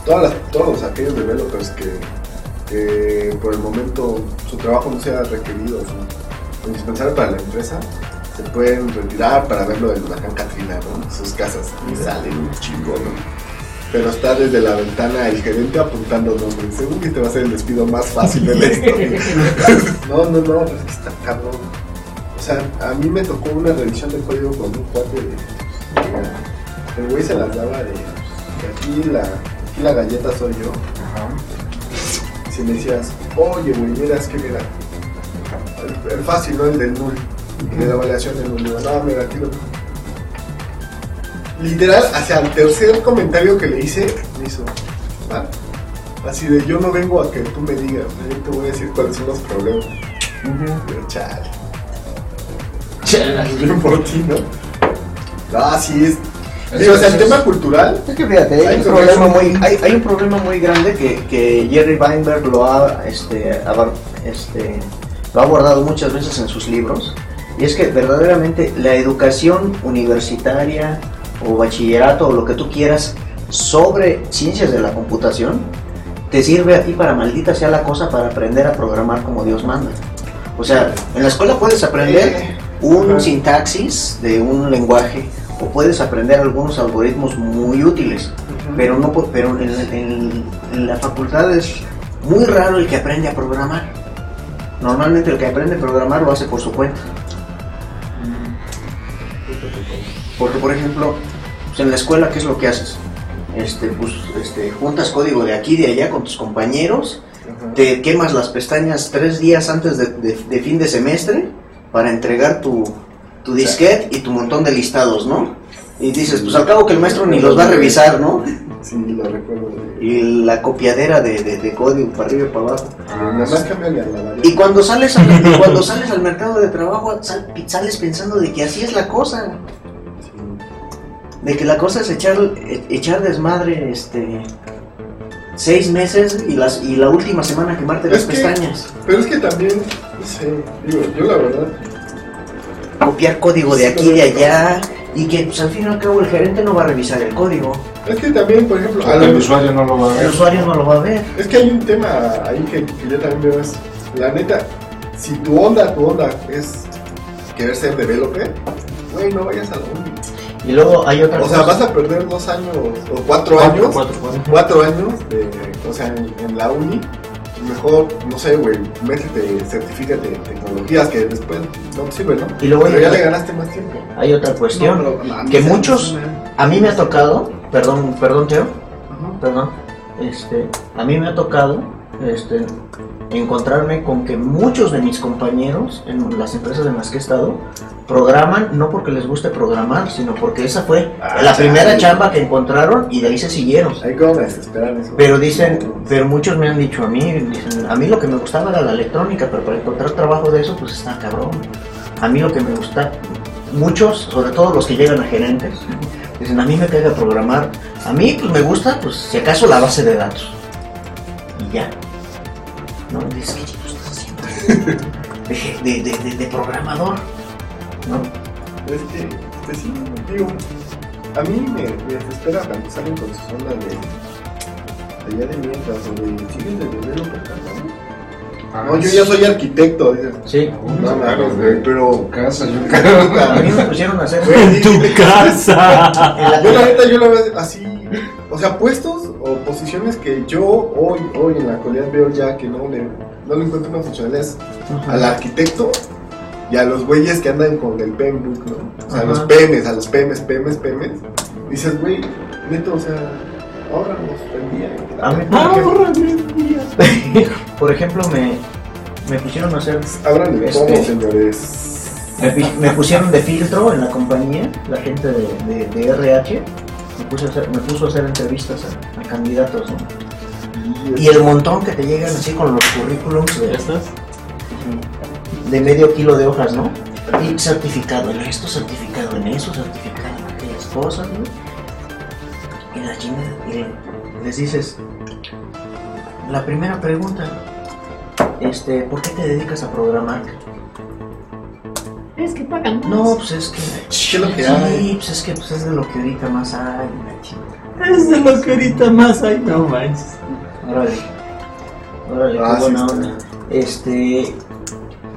Todas las- todos aquellos developers que, que por el momento su trabajo no sea requerido o indispensable para la empresa, se pueden retirar para ver lo del huracán Katrina, ¿no? Sus casas y salen un chingo, ¿no? Pero está desde la ventana el gerente apuntando nombres. Según que te va a ser el despido más fácil de la historia. [LAUGHS] no, no, no, es que está cabrón. O sea, a mí me tocó una revisión de código con un cuate de. de- El güey se las daba de. de aquí, la, aquí la galleta soy yo. Si me decías, oye, güey, mira, es que mira. El, el fácil, ¿no? El del null. De la validación del null. Digo, no, mira, aquí lo. Literal, hacia el tercer comentario que le hice, me hizo. "Va". Así de, yo no vengo a que tú me digas, yo te voy a decir cuáles son los problemas. Pero chale. Chale, [LAUGHS] bien por ti, ¿no? Sí es. Digo, o sea, el tema cultural. Es que fíjate, hay, un problema muy, hay, hay un problema muy grande que, que Jerry Weinberg lo ha, este, este, lo ha abordado muchas veces en sus libros. Y es que verdaderamente la educación universitaria o bachillerato o lo que tú quieras sobre ciencias de la computación te sirve a ti para maldita sea la cosa para aprender a programar como Dios manda. O sea, en la escuela puedes aprender un ajá. sintaxis de un lenguaje o puedes aprender algunos algoritmos muy útiles, pero no pero en, en- en la facultad es muy raro el que aprende a programar. Normalmente el que aprende a programar lo hace por su cuenta. Porque por ejemplo, pues, en la escuela ¿qué es lo que haces? Este, pues, este, juntas código de aquí y de allá con tus compañeros, te quemas las pestañas tres días antes de, de- de fin de semestre para entregar tu, tu disquete y tu montón de listados, ¿no? Y dices, pues al cabo que el maestro ni los va a revisar, ¿no? Sí, lo recuerdo. Y la copiadera de, de- de código para arriba y para abajo. Nada más cámbiale a la variable. Y cuando sales al, cuando sales al mercado de trabajo, sal- sales pensando de que así es la cosa. Sí. De que la cosa es echar, e- echar desmadre este seis meses y las y la última semana quemarte las que- pestañas. Pero es que también, no sé, digo, yo la verdad, Copiar código de aquí y de allá. Y que pues, al fin y al cabo el gerente no va a revisar el código. es que también, por ejemplo, a el usuario no lo va a El ver. usuario no lo va a ver. es que hay un tema ahí que, que yo también veo es, la neta, si tu onda, tu onda es querer ser developer, güey, no vayas a la uni. Y luego hay otra O sea, vas a perder dos años o cuatro años, Cuatro, cuatro. cuatro años, de, o sea, en, en la uni, mejor, no sé, güey, métete, certifícate en tecnologías que después no te sirven, ¿no? Y luego Pero hay, ya le ganaste más tiempo. hay otra cuestión. No, que muchos- A mí me ha tocado, perdón, perdón Teo, Ajá. perdón, este, a mí me ha tocado este, encontrarme con que muchos de mis compañeros en las empresas en las que he estado programan no porque les guste programar, sino porque esa fue Ah, la primera chamba que encontraron y de ahí se siguieron. Desesperan eso. Pero dicen, pero muchos me han dicho a mí, dicen, a mí lo que me gustaba era la electrónica, pero para encontrar trabajo de eso, pues está cabrón. A mí lo que me gusta, muchos, sobre todo los que llegan a gerentes, [LAUGHS] dicen, a mí me caga programar. A mí, pues me gusta, pues si acaso la base de datos. Y ya. ¿No? Dices, ¿qué chico estás haciendo? De, de, de- de- de programador. ¿No? Es que, pues sí, digo, a mí me, me desespera cuando salen con sus ondas de, de ya de mientras o de siguen de developer, ¿no? Ah, No, yo ya soy arquitecto, dices. Sí. No güey, pero. Tu casa, yo [LAUGHS] A mí me pusieron a hacer... [LAUGHS] Güey, Tu casa. en la neta, yo la veo así, o sea, puestos o posiciones que yo hoy, hoy en la actualidad veo ya que no le, no le encuentro una funcionalidad al arquitecto y a los güeyes que andan con el PMBOK, ¿no? O sea, a los PMs, a los PMs, PMs, PMs. Dices, güey, neto, o sea, ahorramos el día. A mí, Ah, por ejemplo, [LAUGHS] por ejemplo, me, me pusieron a hacer Abran el Este- señores. Me, me pusieron de filtro en la compañía, la gente de, de- de RH, me, puse a hacer- me puso a hacer entrevistas candidatos, ¿no? Y el montón que te llegan así con los currículums ¿Ya de, estás? de medio kilo de hojas, ¿no? Y certificado en esto, certificado en eso, certificado en aquellas cosas, ¿no? Y la chingada, y les dices, la primera pregunta, este, ¿por qué te dedicas a programar? Es que pagan más. No, pues es que. ¿Qué es lo que sí, hay? pues es que pues es de lo que ahorita más hay, la chingada. Es de lo que ahorita más hay, no manches. Órale. Órale, Ah, qué sí buena está. onda. Este.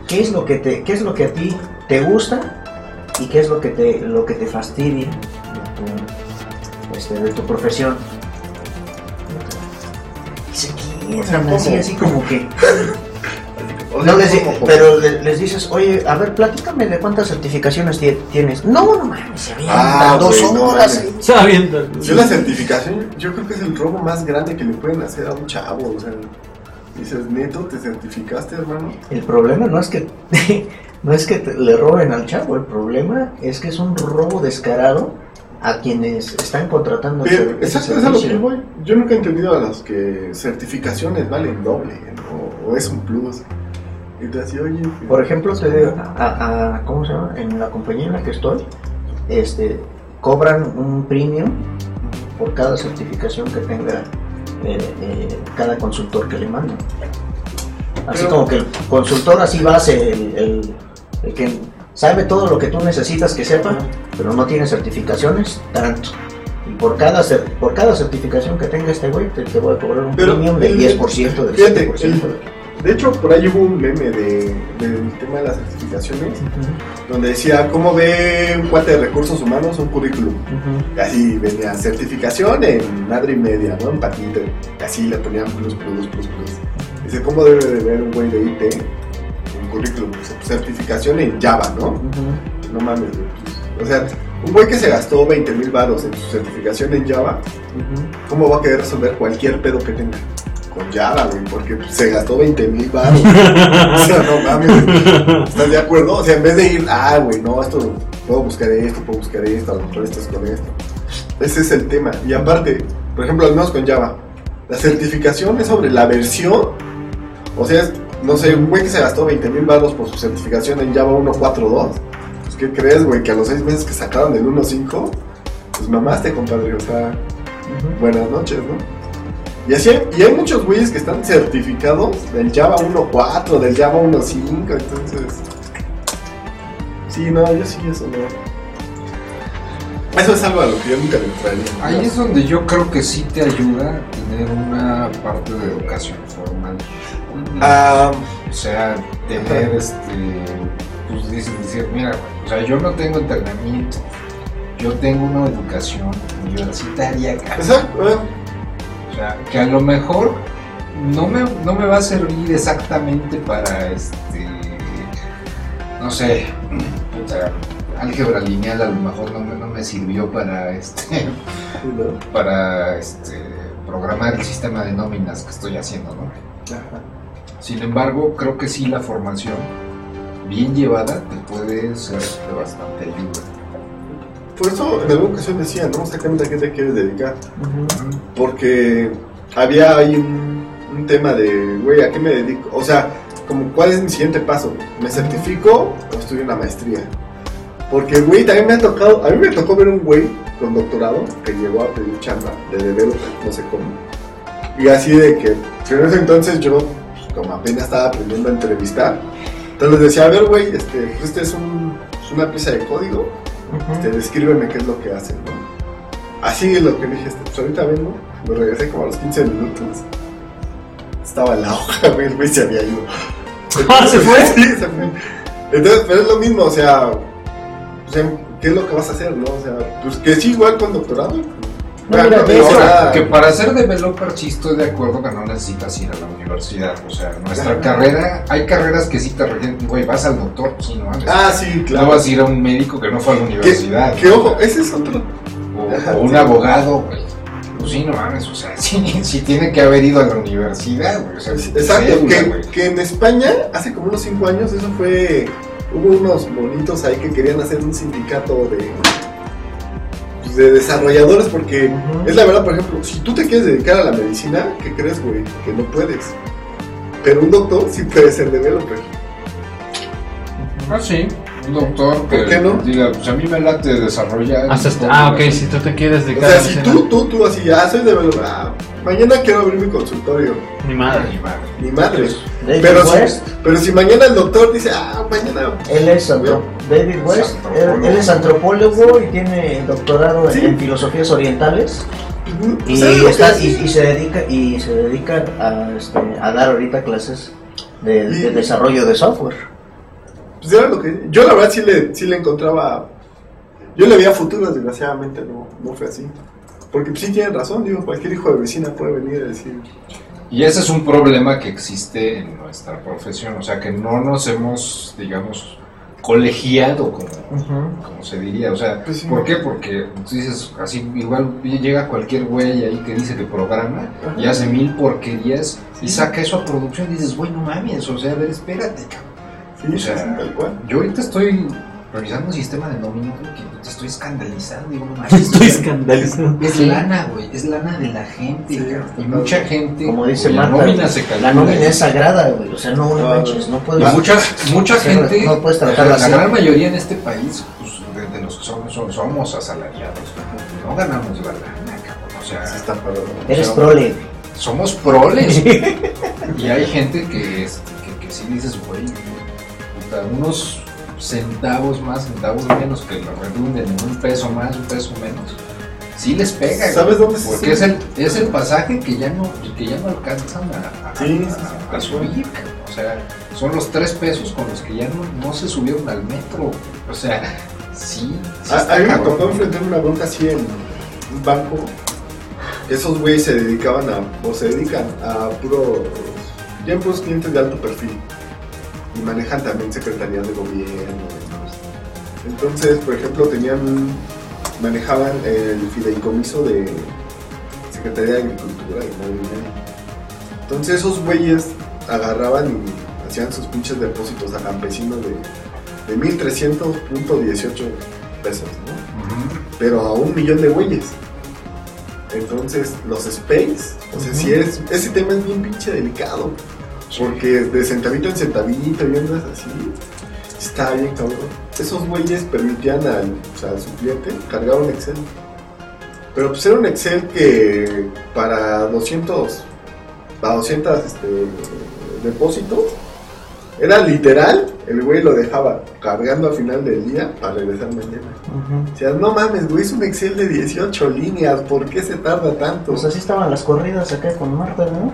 ¿Qué es lo que te, qué es lo que a ti te gusta y qué es lo que te, lo que te fastidia de tu, este, de tu profesión? Se quiebran así, así como que. O sea, No les di- pero le- les dices, oye, a ver, platícame de cuántas certificaciones tie- tienes. No, no mames, se avientan Ah, dos no horas. Sí, la certificación, yo creo que es el robo más grande que le pueden hacer a un chavo. O sea, dices, neto, te certificaste, hermano. El problema no es que [LAUGHS] no es que te- le roben al chavo, el problema es que es un robo descarado a quienes están contratando Pero, ese- ese exacto, es a lo que voy. Yo nunca he entendido a los que certificaciones valen doble o, o es un plus. Y te decía, oye, Por ejemplo, te digo, a, a- ¿cómo se llama? En la compañía en la que estoy, este, cobran un premium por cada certificación que tenga eh, eh, cada consultor que le mandan. Así Pero- como que el consultor así va a ser el, el- el que sabe todo lo que tú necesitas que sepa, pero no tiene certificaciones, tanto. Y por cada, cer- por cada certificación que tenga este güey, te, te voy a cobrar un Pero premium del el- 10%, del fíjate, 7%. el- De hecho, por ahí hubo un meme de, del tema de las certificaciones donde decía, ¿cómo ve un cuate de recursos humanos un currículum? Y así venía certificación en madre y media, ¿no? En patito. Y así le ponían plus, plus, plus, plus. Dice, ¿cómo debe de ver un güey de IT un currículum? Pues, certificación en Java, ¿no? No mames, pues, O sea, un güey que se gastó 20 mil baros en su certificación en Java. ¿cómo va a querer resolver cualquier pedo que tenga? Con Java, güey, porque se gastó 20 mil baros. o sea, no mames. ¿Estás de acuerdo? O sea, en vez de ir, ah, güey, no, esto, puedo buscar esto, puedo buscar esto, a lo mejor esto es con esto. Ese es el tema. Y aparte, por ejemplo, al menos con Java, la certificación es sobre la versión. O sea, es, no sé, un güey que se gastó 20 mil baros por su certificación en Java 1.4.2. Pues, ¿qué crees, güey? Que a los seis meses que sacaron del 1.5, pues mamaste, compadre. O sea, buenas noches, ¿no? Y así hay, y hay muchos güeyes que están certificados del Java 1.4, del Java 1.5, entonces... Sí, no, yo sí, eso no. Eso es algo a lo que yo nunca le entraría. Ahí es donde yo creo que sí te ayuda tener una parte de educación formal. Ah, O sea, tener este. Pues dices, decir, mira, güey, o sea, yo no tengo entrenamiento, yo tengo una educación universitaria, cara. exacto. O sea, que a lo mejor no me, no me va a servir exactamente para este. No sé, [CLEARS THROAT] puta, álgebra lineal a lo mejor no me, no me sirvió para este. [LAUGHS] para este, programar el sistema de nóminas que estoy haciendo, ¿no? Sin embargo, creo que sí la formación bien llevada te puede ser de bastante ayuda. Por eso en alguna ocasión decía, ¿no? Exactamente a qué te quieres dedicar. Porque había ahí un, un tema de, güey, ¿a qué me dedico? O sea, como, ¿cuál es mi siguiente paso? ¿Me certifico o estudio una maestría? Porque, güey, también me ha tocado, a mí me tocó ver un güey con doctorado que llegó a pedir chamba de developer, no sé cómo. Y así de que, en ese entonces yo, pues, como apenas estaba aprendiendo a entrevistar, entonces decía, a ver, güey, este, pues, este es un- es una pieza de código, este, descríbeme qué es lo que hacen, ¿no? Así es lo que dije, este, pues ahorita vengo, me regresé como a los 15 minutos. Estaba en la hoja, [LAUGHS] güey, el güey se había ido. Ah, ¿se fue? [LAUGHS] Sí, se fue. Entonces, pero es lo mismo, o sea, o sea, ¿qué es lo que vas a hacer, no? O sea, pues que sí, igual con doctorado. No, mira, Claro, de o hecho, sea, Que para ser developer sí estoy de acuerdo que no necesitas ir a la universidad. O sea, nuestra carrera, hay carreras que sí te requieren, güey, vas al doctor, sí, no mames. Ah, sí, No claro. vas a ir a un médico que no fue a la universidad. Que ojo, ese es otro. O, un sí. abogado, güey. Pues sí, no mames, o sea, [LAUGHS] sí, sí tiene que haber ido a la universidad, güey. O sea, Exacto, cédula, que, güey. que en España, hace como unos 5 años, eso fue. Hubo unos monitos ahí que querían hacer un sindicato de. De desarrolladores, porque es la verdad, por ejemplo, si tú te quieres dedicar a la medicina, ¿qué crees, güey? Que no puedes. Pero un doctor sí puede ser developer. Ah, sí, un doctor que ¿Por qué no? diga, pues a mí me late desarrollar. Hasta ah, ok, si tú te quieres O dedicar sea, a si tú, tú, tú así, ah, soy developer, ah, mañana quiero abrir mi consultorio. Ni madre. Ni madre. Ni madre. David Pero si, West, pero si mañana el doctor dice, ah, mañana. él es antro- David West, él, él es antropólogo y tiene doctorado en, Sí. en filosofías orientales y, se dedica y se dedica a, este, a dar ahorita clases de, desarrollo de software. Pues era lo que. Yo la verdad sí le, sí le encontraba. Yo le veía futuro, desgraciadamente no, no fue así. Porque pues, sí tienen razón, digo, cualquier hijo de vecina puede venir a decir. Y ese es un problema que existe en nuestra profesión, o sea que no nos hemos, digamos, colegiado, como, como se diría. O sea, Pues sí. ¿por qué? Porque tú dices, así igual llega cualquier güey ahí que dice que programa y hace mil porquerías y saca eso a producción y dices, güey, no mames, o sea, a ver, espérate, cabrón. Sí, O sea, sí, tal cual. Yo ahorita estoy revisando un sistema de nómina que te estoy escandalizado, digo, no [LAUGHS] mames. Estoy escandalizado. Es lana, güey, es lana de la gente, Sí. Y claro. mucha gente. Como dice Marta, nómina se calcula la nómina es sagrada, güey. O sea, no, no No, manches, no Y puedes. mucha, mucha Sí, gente, no puedes la, tratarla la gran mayoría en este país, pues, de, de los que somos, son- somos asalariados, no ganamos la lana, cabrón. O sea, Sí, está padre. Eres o sea, prole. somos proles. [LAUGHS] y hay gente que, que, que sí dices, güey, unos centavos más, centavos menos que lo redunden en un peso más, un peso menos. Sí les pega, ¿Sabes dónde se Porque es el, es el pasaje que ya no, que ya no alcanzan a, a- Sí, a- a subir. O sea, son los tres pesos con los que ya no, no se subieron al metro. O sea, sí. sí A, mí me tocó enfrentarme una bronca así en un banco. Esos güeyes se dedicaban a, o se dedican a puros, ya puros clientes de alto perfil. Y manejan también secretarías de gobierno. Entonces, por ejemplo, tenían, manejaban el fideicomiso de Secretaría de Agricultura y dinero. Entonces esos güeyes agarraban y hacían sus pinches depósitos a campesinos de, de 1300.18 pesos, ¿no? Ujú. Pero a un millón de güeyes. Entonces, los space, o sea, si es, ese tema es bien pinche delicado. Porque de centavito en centavito y andas así, está bien cabrón. Esos güeyes permitían al, o sea, a su cliente cargar un Excel. Pero pues era un Excel que para 200, para 200 este, depósitos, era literal, el güey lo dejaba cargando al final del día para regresar mañana. O sea, no mames, güey, es un Excel de 18 líneas, ¿por qué se tarda tanto? Pues así estaban las corridas acá con Marta, ¿no?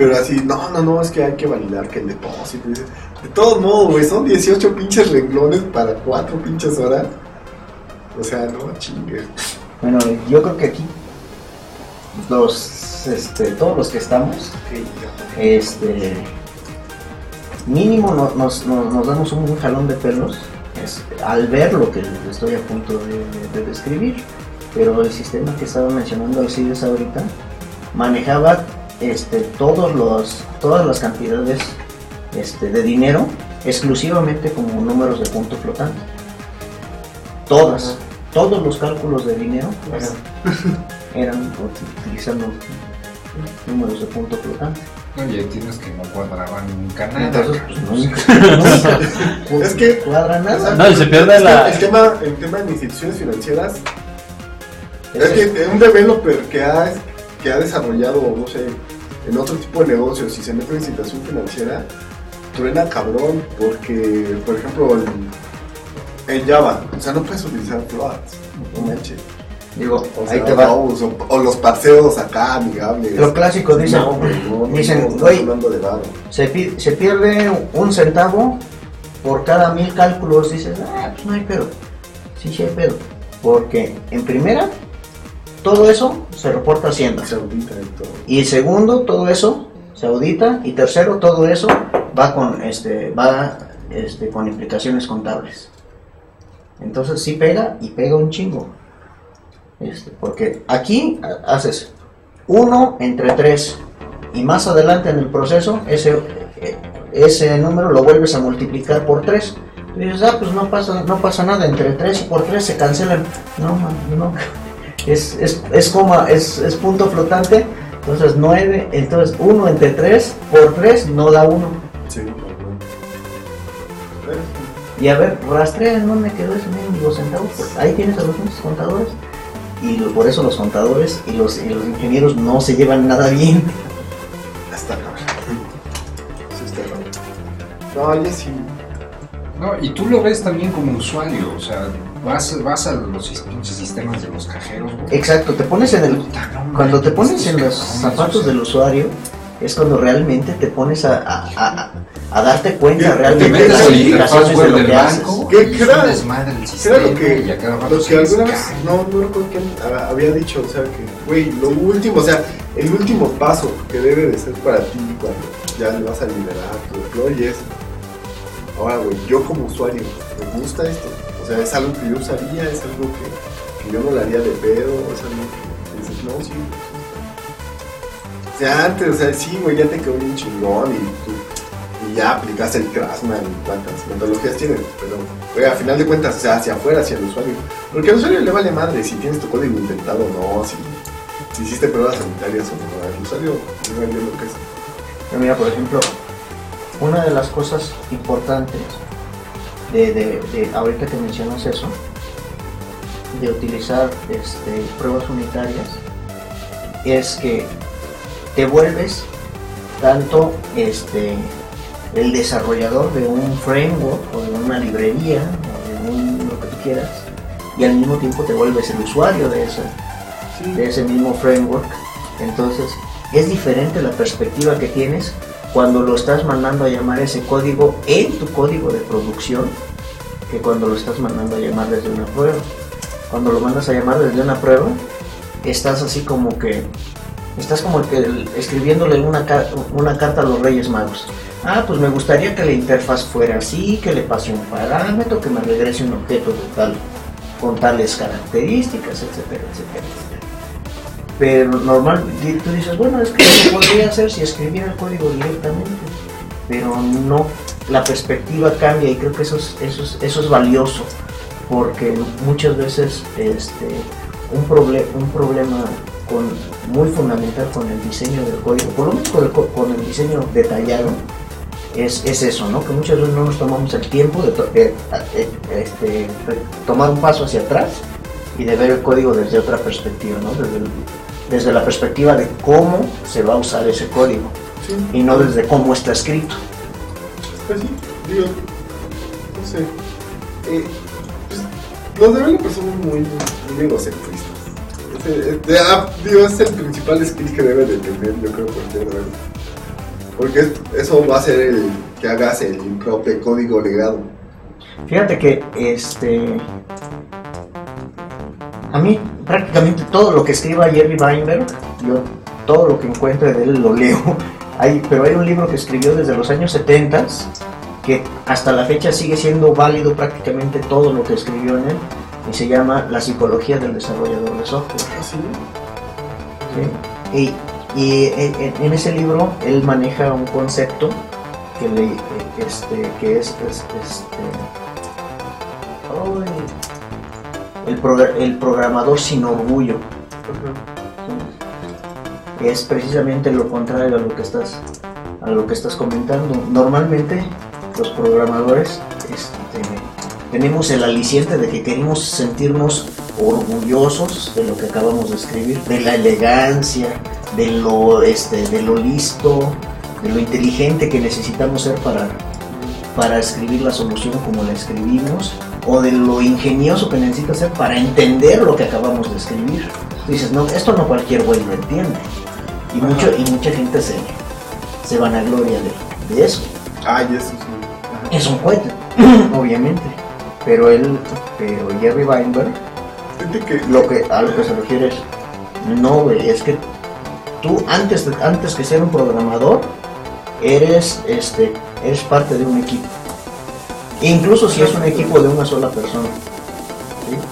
Pero así, no, no, no, es que hay que validar que el depósito. De todos modos, güey, son 18 pinches renglones para 4 pinches horas. O sea, no chingues. Bueno, yo creo que aquí los, este, todos los que estamos, este, mínimo no- nos, nos- nos damos un jalón de pelos es, al ver lo que estoy a punto de, de describir. Pero el sistema que estaba mencionando Alcides ahorita manejaba este, todos los, todas las cantidades este, de dinero exclusivamente como números de punto flotante. Todas, todos los cálculos de dinero eran, [LAUGHS] eran utilizando números de punto flotante. Oye, tienes que no cuadraban nunca nada. Entonces, pues [LAUGHS] nunca, nunca [LAUGHS] Es que- cuadra nada. No, y se pierde Es la- El tema, el tema en instituciones financieras es que un developer que ha, que ha desarrollado, no sé, en otro tipo de negocios y se mete en situación financiera, truena cabrón, porque, por ejemplo, en, en Java, o sea, no puedes utilizar floats, no manches. Digo, O, ahí sea, te va. rows, o, o los parceos acá amigables. Lo clásico dicen, No, güey, no, dicen, no, estamos "Oye, hablando de varo. se, pi- se pierde un centavo por cada mil cálculos. Dices, ah, pues no hay pedo. Sí, sí hay pedo. Porque en primera, todo eso se reporta a Hacienda. Se audita y todo. Y segundo, todo eso se audita. Y tercero, todo eso va con este, va este, con implicaciones contables. Entonces sí pega y pega un chingo. Este, porque aquí ha- haces 1 entre 3 y más adelante en el proceso ese, ese número lo vuelves a multiplicar por 3. Y dices, ah, pues no pasa, no pasa nada, entre 3 y por 3 se cancelan. No, no. Es, es, es coma, es, es punto flotante. Entonces 9, entonces 1 entre 3 por 3 no da 1. Sí. Y a ver, rastrea en dónde quedó ese mismo centavos. Pues ahí tienes a los contadores. Y por eso los contadores y los, y los ingenieros no se llevan nada bien. Hasta cabrón. este error. No, ya sí. No, y tú lo ves también como usuario, o sea, vas, vas a los pinches sistemas de los cajeros, güey. Exacto, te pones en el. Puta, no mames, Cuando te pones en los "Cabrones, zapatos o sea, del usuario, es cuando realmente te pones a, a- a- a darte cuenta Te Te realmente de las implicaciones de lo del que haces. ¿Qué- era- un desmadre el Era sistema, lo que, lo que alguna vez, no, no recuerdo quién había dicho, o sea, que, güey, lo último, o sea, el último paso que debe de ser para ti cuando ya le vas a liberar tu deploy es, ahora, güey, yo como usuario, me gusta esto, sea, es algo que yo usaría, es algo que, yo no le haría de pedo, es algo que dices, no, sí. O sea, antes, o sea, sí, güey, ya te quedó bien chingón y tú y ya aplicaste el Craftsman y cuántas metodologías tienen, pero güey, a final de cuentas, o sea, hacia afuera, hacia el usuario. Porque al usuario le vale madre si tienes tu código inventado o no, si, hiciste pruebas sanitarias o no. Al usuario no vale lo que es. Mira, por ejemplo, una de las cosas importantes de, de- de- ahorita que mencionas eso, de utilizar este, pruebas unitarias, es que te vuelves tanto este, el desarrollador de un framework o de una librería o de un, lo que tú quieras, y al mismo tiempo te vuelves el usuario de esa, de ese mismo framework. Entonces, es diferente la perspectiva que tienes cuando lo estás mandando a llamar ese código en tu código de producción que cuando lo estás mandando a llamar desde una prueba. Cuando lo mandas a llamar desde una prueba, estás así como que estás como que escribiéndole una, una carta a los Reyes Magos. Ah, pues me gustaría que la interfaz fuera así, que le pase un parámetro, que me regrese un objeto de con tales características, etcétera, etcétera. Pero normal, di- tú dices, bueno, es que lo podría hacer si escribiera el código directamente. Pero no, la perspectiva cambia y creo que eso es, eso es, eso es valioso. Porque muchas veces este, un, proble- un problema con, muy fundamental con el diseño del código, por lo menos con el, co- con el diseño detallado, es, es eso, ¿no? Que muchas veces no nos tomamos el tiempo de, to- este, tomar un paso hacia atrás y de ver el código desde otra perspectiva, ¿no? Desde la perspectiva de cómo se va a usar ese código Sí, y no desde cómo está escrito. pues sí, digo, no sé. Eh, pues, los developers son muy, muy egocentristas. Eh, de- ah, digo, es el principal skill que debe de tener, yo creo, cualquier developer. Porque es- eso va a ser el que hagas el improp de código legado. Fíjate que este a mí prácticamente todo lo que escriba Jerry Weinberg, yo todo lo que encuentre de él lo leo. [LAUGHS] Hay, pero hay un libro que escribió desde los años 70 que hasta la fecha sigue siendo válido prácticamente todo lo que escribió en él y se llama La psicología del desarrollador de software. ¿sí? Y, y en, en- en ese libro él maneja un concepto que, le, eh, este, que es, es- este, el, progr- el programador sin orgullo. Es precisamente lo contrario a lo que estás, a lo que estás comentando. Normalmente los programadores este, tenemos el aliciente de que queremos sentirnos orgullosos de lo que acabamos de escribir, de la elegancia, de lo, este, de lo listo, de lo inteligente que necesitamos ser para, para escribir la solución como la escribimos, o de lo ingenioso que necesitas ser para entender lo que acabamos de escribir. Tú dices, no, esto no cualquier güey lo entiende. Y, mucho, y mucha gente se, se vanagloria de, de eso. Ay, eso sí. Es un cohete, [CLEARS THROAT] obviamente. Pero él, pero Jerry Weinberg, que lo que, a lo que se refiere es, no, güey, es que tú antes, antes que ser un programador, eres, este, eres parte de un equipo. Incluso si es un equipo de una sola persona.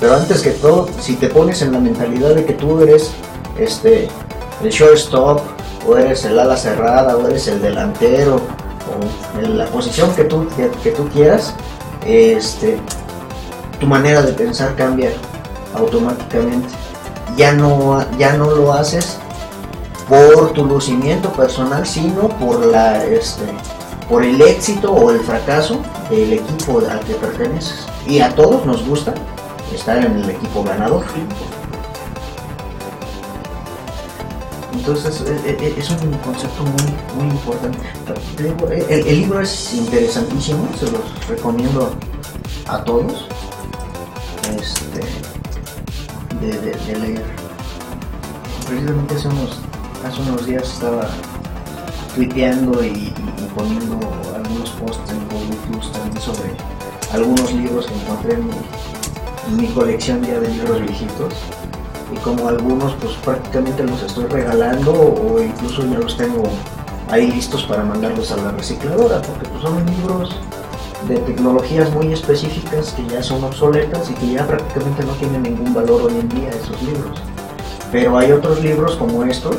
Pero antes que todo, si te pones en la mentalidad de que tú eres este, el shortstop, o eres el ala cerrada, o eres el delantero, o en la posición que tú, que tú quieras, este, tu manera de pensar cambia automáticamente. Ya no, ya no lo haces por tu lucimiento personal, sino por la este, por el éxito o el fracaso del equipo al que perteneces. Y a todos nos gusta estar en el equipo ganador. Entonces e- e- es, un concepto muy, muy importante. El, libro es interesantísimo, se los recomiendo a todos este, de, leer. Precisamente hace unos, hace unos días estaba tuiteando y poniendo algunos posts en Plus también sobre algunos libros que encontré en mi, en mi colección ya de libros viejitos. Y como algunos pues prácticamente los estoy regalando o incluso ya los tengo ahí listos para mandarlos a la recicladora porque pues son libros de tecnologías muy específicas que ya son obsoletas y que ya prácticamente no tienen ningún valor hoy en día esos libros. Pero hay otros libros como estos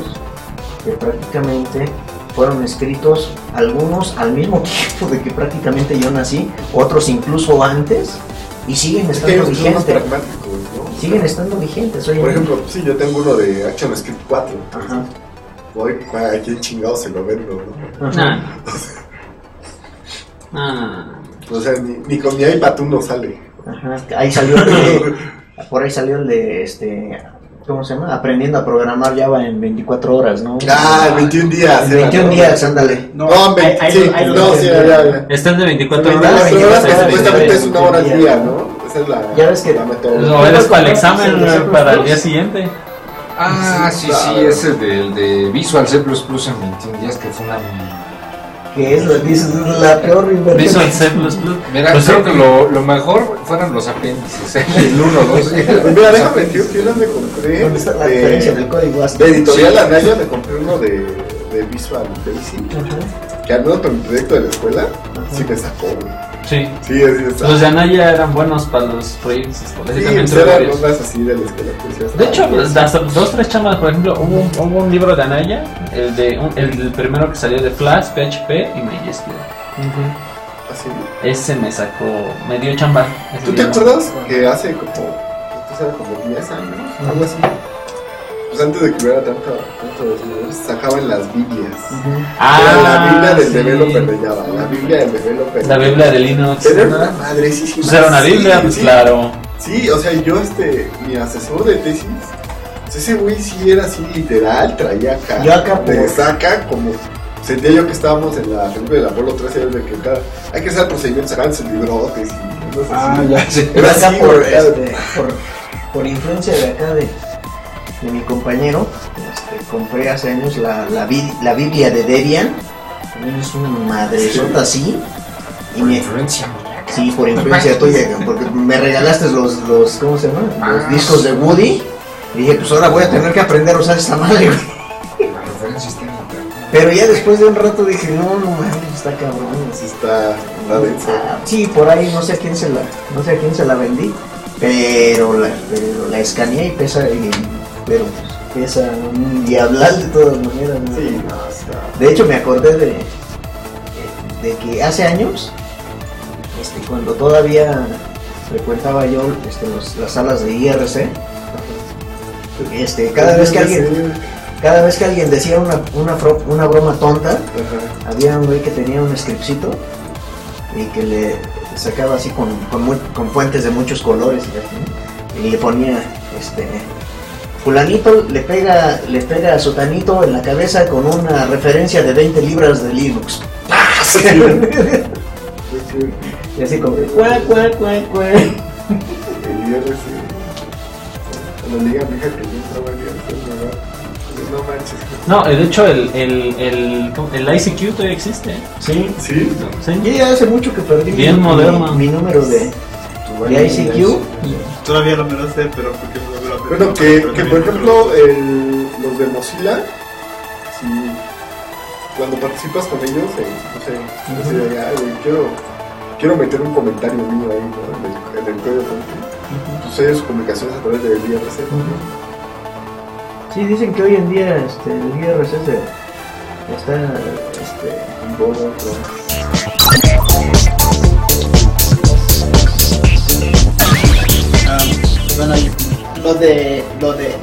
que prácticamente fueron escritos algunos al mismo [LAUGHS] tiempo de que prácticamente yo nací otros incluso antes y siguen Es que estando vigentes siguen estando vigentes Por ejemplo, sí, yo tengo uno de Action Script 4. Ajá. Voy, ¿a quién chingado se lo vendo, no? Ajá. [LAUGHS] No. O sea, ni, ni con mi iPad uno sale. Ajá, ahí salió el de, [LAUGHS] por ahí salió el de este ¿cómo se llama? Aprendiendo a programar Java en 24 horas, ¿no? Ah, en 21 días. En era, 21 ¿no? días, ándale. No, en 20, ahí- sí, lo no, sí, ya, ya. Está el de 24 24 horas. 24 horas, supuestamente es una hora al día, ¿no? Esa es la, Ya ves que-. Lo eres para el examen sí. para el día siguiente. Ah, sí, sí, ese del de Visual C++ en 21 días que fue una... Que es, es la peor inversión. Visual C++. Mira, Pues creo sí. que lo, lo mejor fueron los apéndices, el 1, 2. Pues mira, déjame decir que yo me compré. ¿Dónde está la de- diferencia del código? De editorial Anaya me compré uno de, de Visual Basic. Ajá, Que al menos para mi proyecto de la escuela, ajá. sí me sacó. Sí. Sí, así está. Los de Anaya eran buenos para los proyectos escolares. Sí, también pues tuve eran varios. ondas así de la escuela. pues, De hecho, pues, hasta dos, tres chamas, por ejemplo, hubo un, hubo un libro de Anaya, el, de, un- el, primero que salió de Flash, PHP y MySQL. Así. Ese me sacó, me dio chamba. ¿Tú te acuerdas que hace como, como 10 años? Algo así. Pues antes de que hubiera tanto, tanto sacaban las Biblias. Ah, Era la Biblia del sí. developer de Java, la Biblia del developer. La Biblia de Linux. Era ¿no? una madrecísima. Pues era una Sí, Biblia, pues sí. claro. Sí, o sea, yo, este, mi asesor de tesis, pues ese güey sí era así literal, traía acá. Yo acá de por- saca como. Sentía yo que estábamos en la película del Apolo 13 de que cada, hay que hacer procedimientos, sacaban sus librotes y cosas Ah, así. ya sé. Pero acá así, por, por, por influencia de acá de, de mi compañero, este, compré hace años la, la, bi- la Biblia de Debian. También es una madresota así. Y Por me, influencia. sí, por influencia tuya, porque me regalaste los, los ¿cómo se llama? Los Ah, discos de Woody. Y dije, pues ahora voy a tener que aprender a usar esta madre, güey. Pero ya después de un rato dije, no, no mames, está cabrón. Sí, está, Sí, por ahí no sé a quién se la, no sé a quién se la vendí, pero la, pero la escaneé y pesa, y- pero pues, pesa un diablal de todas maneras. ¿no? Sí, no. De hecho me acordé de, de que hace años, este, cuando todavía frecuentaba yo este, los- las salas de IRC, este, cada vez que alguien, cada vez que alguien decía una, una, una broma tonta, Ajá. había un güey que tenía un scriptcito y que le sacaba así con, con, fuentes de muchos colores y, y le ponía este fulanito le pega le pega a sotanito en la cabeza con una referencia de 20 libras de Linux [LAUGHS] y así como cuac cuac cuac cuac El IRC. Cuando le diga a mi hija que yo IRC, me va. No manches. No, de hecho, el, el, el, el ICQ todavía existe. ¿eh? sí ¿Sí? Sí. yo ya hace mucho que perdí Bien mi, moderno. mi, mi número de, de ICQ Todavía no me lo sé, pero porque no. Bueno, que, que por no ejemplo, el, los de Mozilla, si cuando participas con ellos, eh, no sé, de, "Ay, güey, quiero, quiero meter un comentario mío ahí, ¿no? En el, en el código fuente. Pues ellos comunicaciones a través del IRC. Sí, dicen que hoy en día este, el IRC se- está este, En boga, ¿no? Ah, bueno, lo de lo de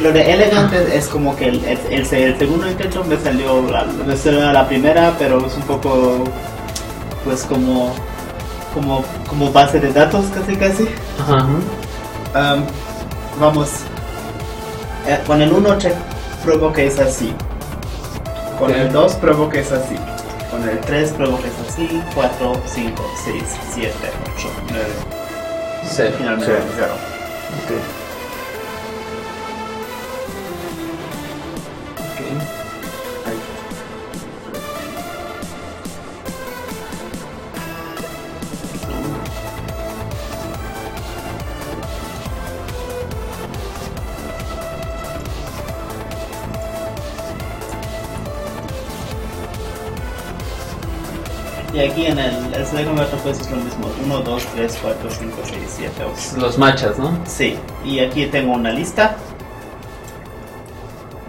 lo de Elegant es, es como que el, el, el- el segundo intento me salió la, me salió la primera, pero es un poco pues como como como base de datos casi casi. Ajá. Am, vamos, eh, con el 1 pruebo que es así. Con Ok. el 2 pruebo que es así. Con el 3 pruebo que es así. 4, 5, 6, 7, 8, 9. Cero. Finalmente 0. Y aquí en el, el pues es lo mismo. 1, 2, 3, 4, 5, 6, 7, 8. Los machas, ¿no? Sí, y aquí tengo una lista.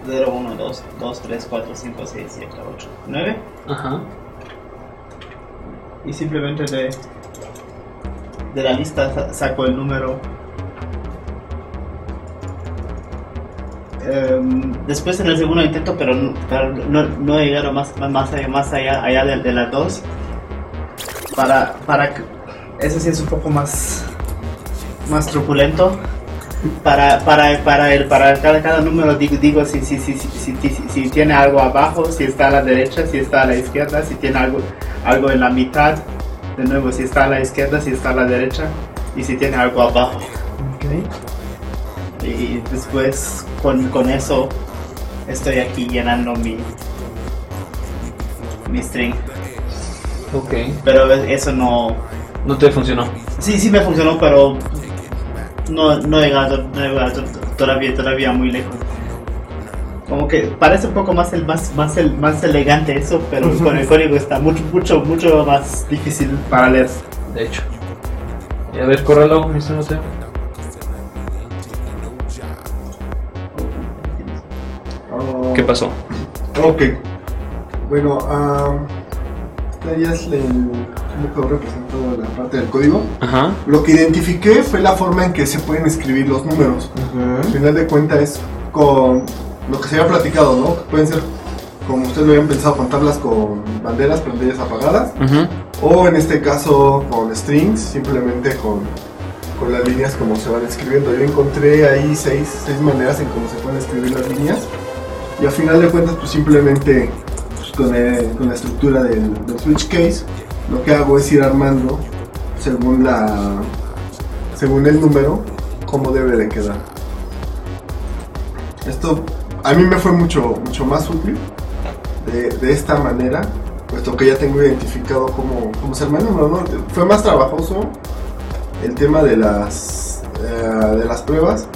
0, 1, 2, 2, 3, 4, 5, 6, 7, 8, 9. Ajá. Y simplemente de, de la lista sa- saco el número. Em, después en el segundo intento, pero no, no, no he llegado más, más allá, más allá, allá de, de las dos. Para, para eso sí es un poco más, más truculento. Para, para, para, el, para cada, cada número digo, digo si, si, si, si, tiene algo abajo, si está a la derecha, si está a la izquierda, si tiene algo, algo en la mitad. De nuevo, si está a la izquierda, si está a la derecha y si tiene algo abajo. Y después con, con eso estoy aquí llenando mi, mi string. Ok. Pero eso no... No te funcionó. Sí, sí me funcionó, pero no, no he llegado, no he llegado todavía, todavía muy lejos. Como que parece un poco más el más más el más elegante eso, pero [LAUGHS] con el código está mucho mucho mucho más difícil para leer. De hecho. Y a ver, córralo, mi no sé. Ah, ¿Qué pasó? Ok. Bueno, ah, esta ya es el, cómo quedó representado la parte del código. Ajá. Lo que identifiqué fue la forma en que se pueden escribir los números. Al final de cuentas es con lo que se había platicado, ¿no? Pueden ser, como ustedes lo habían pensado, con tablas con banderas, banderas apagadas. Ajá. O en este caso con strings, simplemente con, con las líneas como se van escribiendo. Yo encontré ahí seis, seis maneras en cómo se pueden escribir las líneas. Y al final de cuentas, pues simplemente con, el- con la estructura del, switch case, lo que hago es ir armando según la según el número cómo debe de quedar. Esto a mí me fue mucho, mucho más útil de, esta manera, puesto que ya tengo identificado cómo, cómo se arma el número. ¿no? Fue más trabajoso el tema de las, eh, de las pruebas,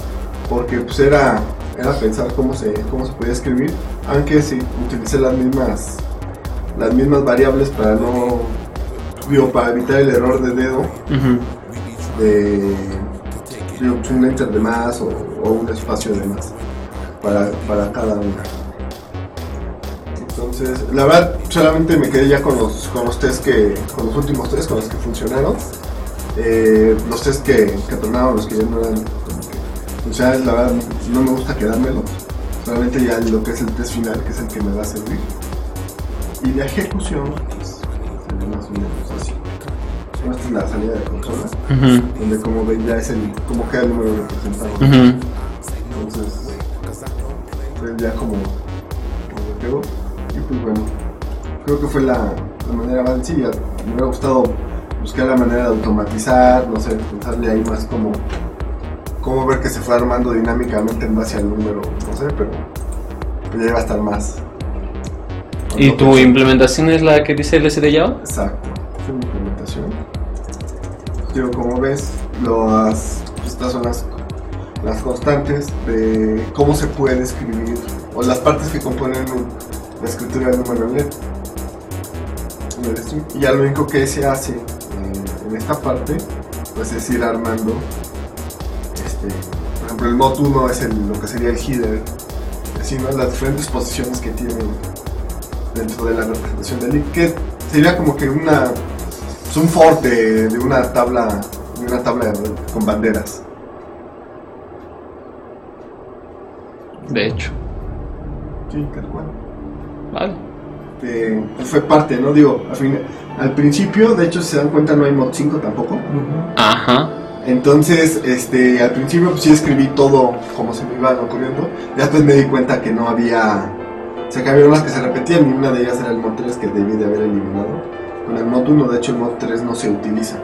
porque pues era, era pensar cómo se, cómo se podía escribir, aunque sí, utilicé las mismas, las mismas variables para no, digo, para evitar el error de dedo de, digo, un enter de más o, o un espacio de más para, para cada una. Entonces, la verdad, solamente me quedé ya con los, con los test que, con los últimos tres, con los que funcionaron. Eh, los test que, que tornaron, los que ya no eran, o sea, la verdad, no me gusta quedármelos. Solamente ya lo que es el test final, que es el que me va a servir. Y de ejecución, pues, sería más o menos así. Esta es la salida de consola, donde como ven ya es el, como queda el número representado. Entonces, pues ya como, como quedó. Y pues bueno, creo que fue la, la manera más sencilla. Me hubiera gustado buscar la manera de automatizar, no sé, pensarle ahí más como cómo ver que se fue armando dinámicamente en base al número, no sé, pero ya iba a estar más. ¿Y tu implementación es la que dice LSD Java? Exacto, es una implementación. Digo, como ves, las, estas son las, las constantes de cómo se puede escribir, o las partes que componen la escritura del número en el. Y ya lo único que se hace eh, en esta parte, pues es ir armando, por ejemplo, el mod 1 es el- lo que sería el header, así, ¿no? las diferentes posiciones que tienen dentro de la representación del link, que sería como que una es un for de, de una tabla de una tabla con banderas. De hecho. Sí, tal cual. Vale. Eh, pues fue parte, ¿no? Digo, al, fin- al principio, de hecho, si se dan cuenta, no hay mod 5 tampoco. Ajá. Entonces, este, al principio pues sí escribí todo como se me iban ocurriendo. Ya después me di cuenta que no había... O sea, que había unas que se repetían y una de ellas era el mod 3 que debí de haber eliminado. Con el mod 1, de hecho, el mod 3 no se utiliza.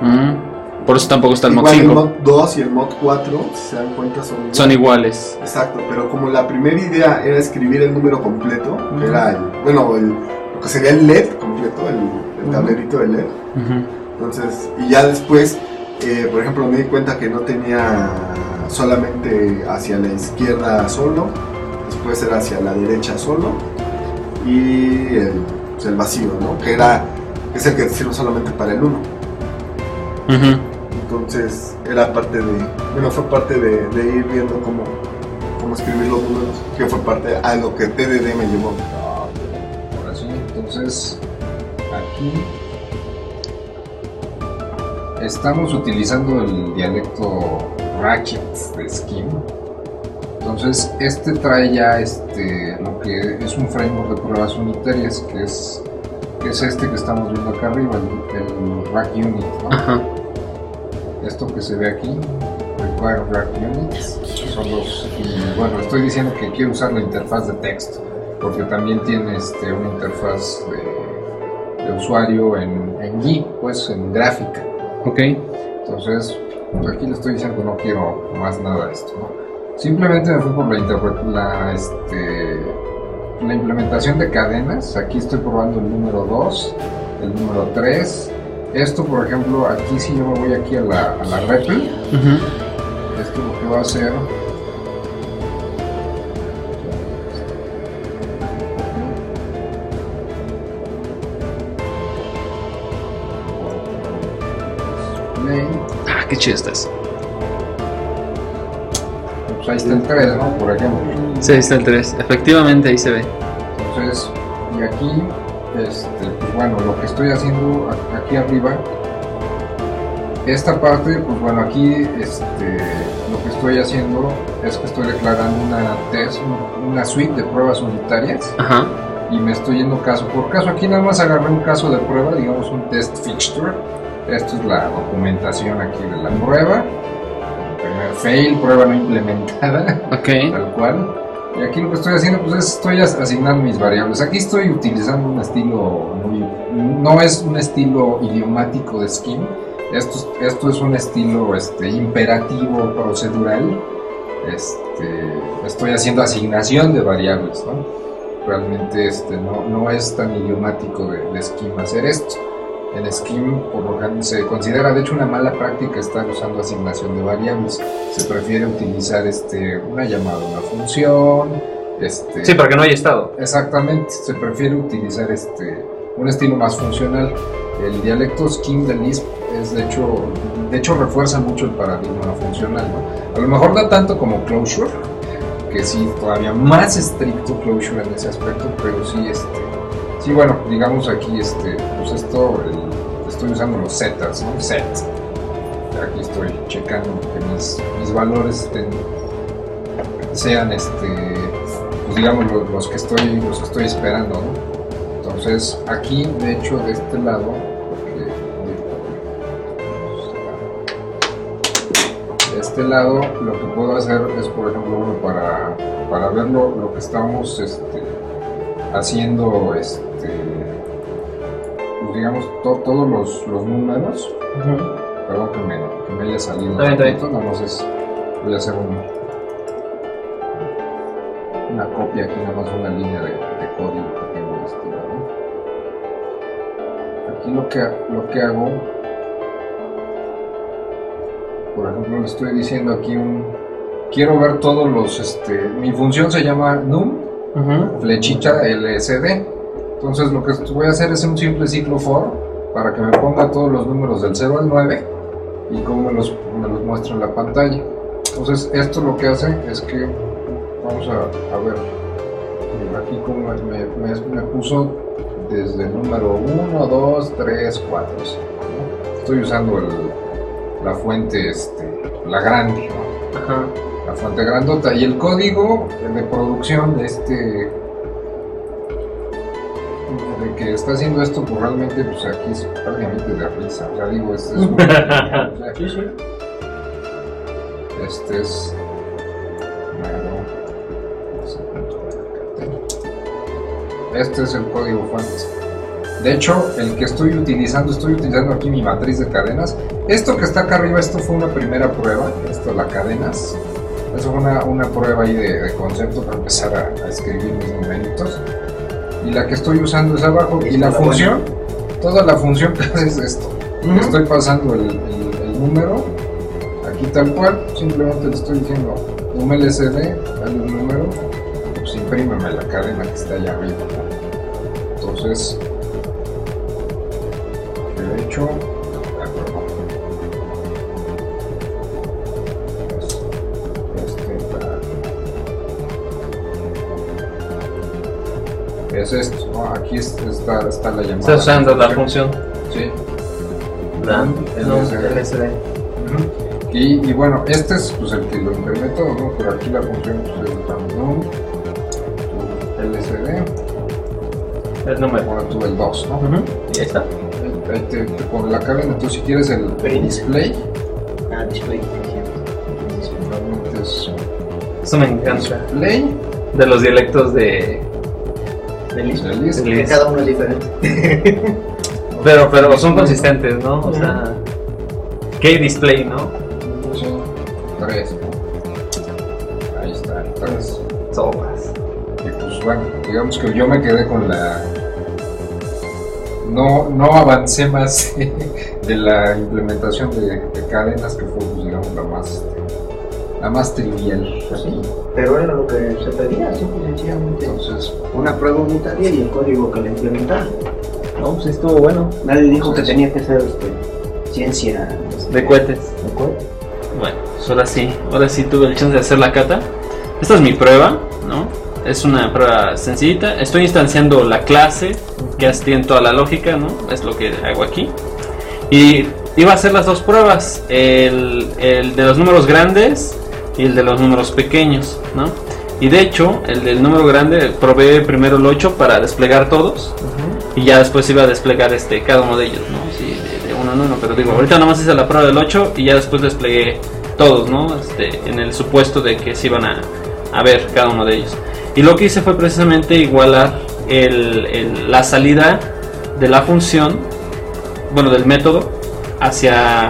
Mm, Por eso tampoco está el mod Igual el 5. mod 2 y el mod 4, si se dan cuenta, son iguales. Son iguales. Exacto, pero como la primera idea era escribir el número completo, que era el, bueno, el, lo que sería el LED completo, el, el tablerito de LED. Ujú. Entonces, y ya después, eh, por ejemplo, me di cuenta que no tenía solamente hacia la izquierda solo, después era hacia la derecha solo, y el, pues, el vacío, ¿no? Que era, es el que sirve solamente para el 1. Ujú. Entonces era parte de, bueno, fue parte de, de ir viendo cómo, cómo escribir los números, que fue parte a lo que TDD me llevó. Ahora sí, entonces aquí estamos utilizando el dialecto Ratchet de Skim. Entonces, este trae ya este, lo que es un framework de pruebas unitarias, que es, que es este que estamos viendo acá arriba, el, el Rack Unit. ¿no? Ajá. Esto que se ve aquí, Require Rack Units, son los. y, bueno, estoy diciendo que quiero usar la interfaz de texto, porque también tiene este, una interfaz de, de usuario en, en pues en gráfica. Ok. Entonces, pues, aquí le estoy diciendo que no quiero más nada de esto. ¿no? Simplemente me fui por la, la, este, la implementación de cadenas. Aquí estoy probando el número 2, el número 3. Esto, por ejemplo, aquí si yo me voy aquí a la, a la REPL, esto lo que va a hacer qué. Pues ahí está el 3, ¿no? Por ejemplo. Sí, ahí está el 3. Efectivamente, ahí se ve. Entonces, y aquí, este, pues bueno, lo que estoy haciendo aquí arriba, esta parte, pues bueno, aquí este, lo que estoy haciendo es que estoy declarando una test, una suite de pruebas unitarias Ajá. y me estoy yendo caso por caso. Aquí nada más agarré un caso de prueba, digamos un test fixture. Esto es la documentación aquí de la prueba. Primer fail, prueba no implementada Ok. tal cual. Y aquí lo que estoy haciendo pues es estoy as- asignando mis variables. Aquí estoy utilizando un estilo muy no es un estilo idiomático de Scheme. Esto, es- esto es un estilo este, imperativo procedural. Este, estoy haciendo asignación de variables, ¿no? Realmente este, no, no es tan idiomático de, de Scheme hacer esto. En Scheme, por lo general, se considera de hecho una mala práctica estar usando asignación de variables. Se prefiere utilizar este, una llamada a una función. Este, Sí, para que no haya estado. Exactamente, se prefiere utilizar este, un estilo más funcional. El dialecto Scheme de Lisp es de hecho, de hecho refuerza mucho el paradigma funcional. ¿no? A lo mejor no tanto como Closure, que sí, todavía más estricto Closure en ese aspecto, pero sí, este, sí bueno, digamos aquí, este, pues esto, estoy usando los setters, ¿no? Set. Aquí estoy checando que mis, mis valores estén, sean, este, pues digamos, los, los que estoy, los que estoy esperando, ¿no? Entonces, aquí, de hecho, de este lado, porque, de este lado, lo que puedo hacer es, por ejemplo, uno para, para ver lo, lo que estamos este, haciendo, este, pues, digamos, to- todos los, los números. Perdón que me, que me haya salido. Tantito, nada más es- voy a hacer un, una copia aquí, nada más una línea de, de código que tengo de lado. Aquí lo que, lo que hago, por ejemplo, le estoy diciendo aquí un. Quiero ver todos los. Este, mi función se llama num, flechita LSD. Entonces lo que voy a hacer es un simple ciclo for para que me ponga todos los números del 0 al 9 y cómo me los, me los muestra en la pantalla. Entonces esto lo que hace es que vamos a, a ver aquí como me, me- me puso desde el número 1, 2, 3, 4. Estoy usando el- la fuente, este, la grande, ¿no? Ajá. La fuente grandota y el código de producción de este de que está haciendo esto, pues realmente, pues aquí es prácticamente de risa. O sea, digo, este es un- [LAUGHS] Sí, sí. Este es. Este es el código fuente. De hecho, el que estoy utilizando, estoy utilizando aquí mi matriz de cadenas. Esto que está acá arriba, esto fue una primera prueba. Esto, las cadenas. Eso fue una, una prueba ahí de, de concepto para empezar a, a escribir mis numeritos. Y la que estoy usando es abajo. Y la función, toda la función que [LAUGHS] hace es esto. Ujú. Estoy pasando el, el- el número aquí tal cual, simplemente le estoy diciendo un LCD, dale un número, pues imprímeme la cadena que está allá arriba. Entonces, que es esto, ¿no? aquí es- está, está la llamada. Está usando la función. Sí. No. LSD. Y, y bueno, este es pues, el que lo todo, ¿no? Pero aquí la función pues, es tu LCD, El número. bueno, tú el 2, ¿no? Y ahí está. Ahí te, te pone la cadena, entonces si quieres el display, Ah, display. realmente es Eso me encanta. display, De los dialectos de. De list. el list, de Que Liz. cada uno es diferente. [LAUGHS] Pero, pero son consistentes, ¿no? O sea. ¿Qué display, no? sí, 3, ¿no? Ahí está, 3. Sopas. Y pues bueno, digamos que yo me quedé con la. No, no avancé más [LAUGHS] de la implementación de, de cadenas, que fue, pues, digamos, la más, la más trivial. Sí. Pero era lo que se pedía, simple y sencillamente. Entonces, Una prueba unitaria y el código que la implementara. No, pues estuvo bueno. Nadie dijo que tenía que ser este, ciencia este, De cohetes. de cohetes. Bueno, pues ahora sí, ahora sí tuve el chance de hacer la cata. Esta es mi prueba, ¿no? Es una prueba sencillita. Estoy instanciando la clase, que así tiene toda la lógica, ¿no? Es lo que hago aquí. Y iba a hacer las dos pruebas, el, el de los números grandes y el de los números pequeños, ¿no? Y de hecho, el del número grande probé primero el 8 para desplegar todos y ya después iba a desplegar este cada uno de ellos, ¿no? Sí, de, de uno en uno, pero digo, ahorita nomás hice la prueba del 8 y ya después desplegué todos, ¿no? Este, en el supuesto de que se iban a, a ver cada uno de ellos. Y lo que hice fue precisamente igualar el- el- la salida de la función, bueno, del método, hacia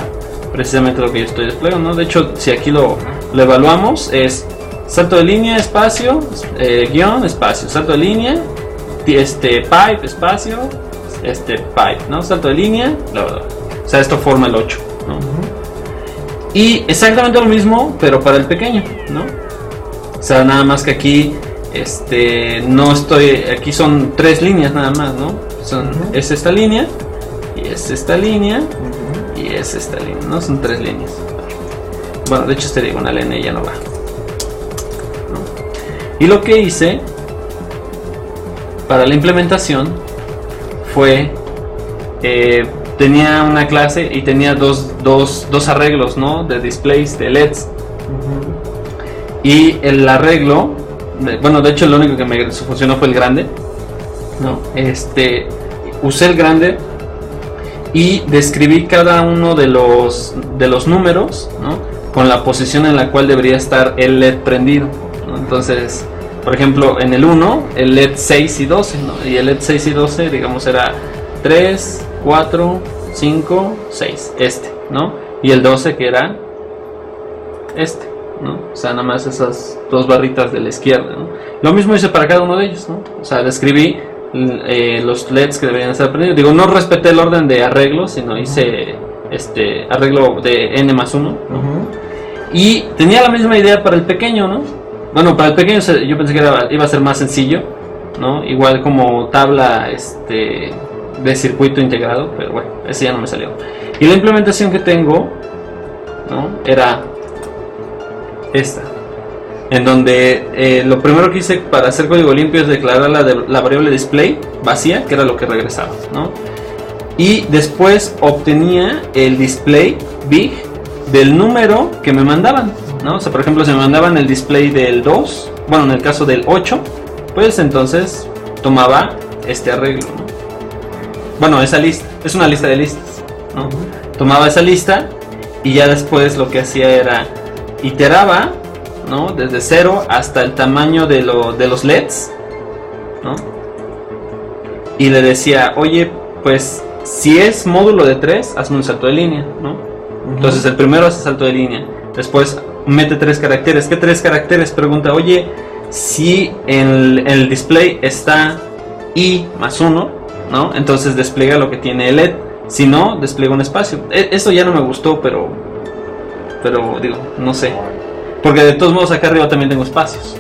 precisamente lo que yo estoy desplegando, ¿no? De hecho, si aquí lo, lo evaluamos, es salto de línea, espacio, eh, guion, espacio, salto de línea, este pipe, espacio, este pipe, ¿no? Salto de línea, bla, bla, bla. O sea, esto forma el 8, ¿no? Y exactamente lo mismo, pero para el pequeño, ¿no? O sea, nada más que aquí, este, no estoy, aquí son tres líneas nada más, ¿no? Son, es esta línea, y es esta línea, y es esta línea, ¿no? Son tres líneas. Bueno, de hecho este diagonal N ya no va. ¿no? Y lo que hice para la implementación fue eh, tenía una clase y tenía dos, dos, dos arreglos ¿no? de displays de LEDs y el arreglo bueno de hecho lo único que me funcionó fue el grande no este usé el grande y describí cada uno de los de los números ¿no? Con la posición en la cual debería estar el LED prendido ¿no? entonces por ejemplo en el 1 el LED 6 y 12 ¿no? y el LED 6 y 12 digamos era 3 4 5 6 este no y el 12 que era este ¿no? o sea nada más esas dos barritas de la izquierda ¿no? lo mismo hice para cada uno de ellos ¿no? o sea describí eh, los LEDs que deberían estar prendidos digo no respeté el orden de arreglo sino hice este arreglo de n más 1 y tenía la misma idea para el pequeño, ¿no? Bueno, para el pequeño yo pensé que era- iba a ser más sencillo, ¿no? Igual como tabla este, de circuito integrado, pero bueno, ese ya no me salió. Y la implementación que tengo, ¿no? Era esta. En donde eh, lo primero que hice para hacer código limpio es declarar la, la variable display vacía, que era lo que regresaba, ¿no? Y después obtenía el display big del número que me mandaban, ¿no? O sea, por ejemplo, si me mandaban el display del 2, bueno, en el caso del 8, pues entonces tomaba este arreglo. ¿no? Bueno, esa lista, es una lista de listas. ¿no? Tomaba esa lista y ya después lo que hacía era iteraba ¿no? desde cero hasta el tamaño de, lo, de los LEDs. ¿no? Y le decía, oye, pues si es módulo de 3, hazme un salto de línea. ¿no? Entonces el primero hace salto de línea. Después mete tres caracteres. ¿Qué tres caracteres? Pregunta, oye, si el, el display está i más 1, ¿no? Entonces despliega lo que tiene el LED. Si no, despliega un espacio. E- Eso ya no me gustó, pero. Pero digo, no sé. Porque de todos modos acá arriba también tengo espacios.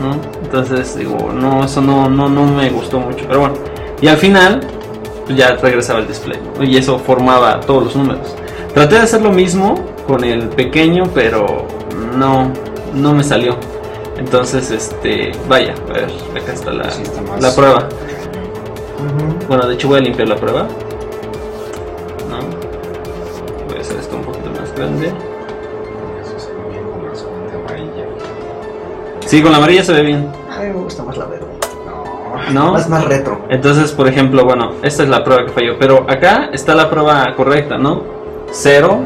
¿No? Entonces digo, no, eso no, no, no me gustó mucho. Pero bueno. Y al final, pues ya regresaba el display. Y eso formaba todos los números. Traté de hacer lo mismo con el pequeño, pero no, no me salió. Entonces, este, vaya, a ver, acá está la, Sí, está más- la prueba. Bueno, de hecho voy a limpiar la prueba. ¿No? Voy a hacer esto un poquito más grande. Sí, con la amarilla se ve bien. A mí me gusta más la verde. No. Más, más retro. Entonces, por ejemplo, bueno, esta es la prueba que falló. Pero acá está la prueba correcta, ¿no? 0,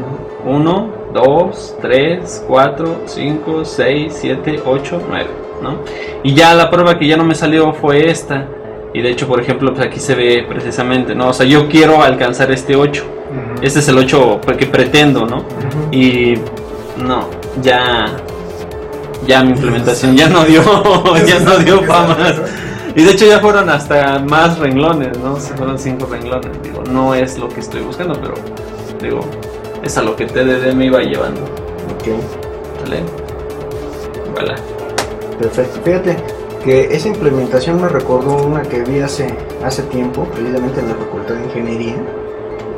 1, 2, 3, 4, 5, 6, 7, 8, 9, ¿no? Y ya la prueba que ya no me salió fue esta. Y de hecho, por ejemplo, pues aquí se ve precisamente, ¿no? O sea, yo quiero alcanzar este 8. Este es el 8 que pretendo, ¿no? Y no, ya ya mi implementación ya no dio, [LAUGHS] ya no dio para más. Y de hecho ya fueron hasta más renglones, ¿no? Se fueron cinco renglones. Digo, no es lo que estoy buscando, pero digo, es a lo que TDD me iba llevando. Ok, ¿Vale? Voilà. perfecto. Fíjate que esa implementación me recordó una que vi hace, hace tiempo, precisamente en la Facultad de Ingeniería,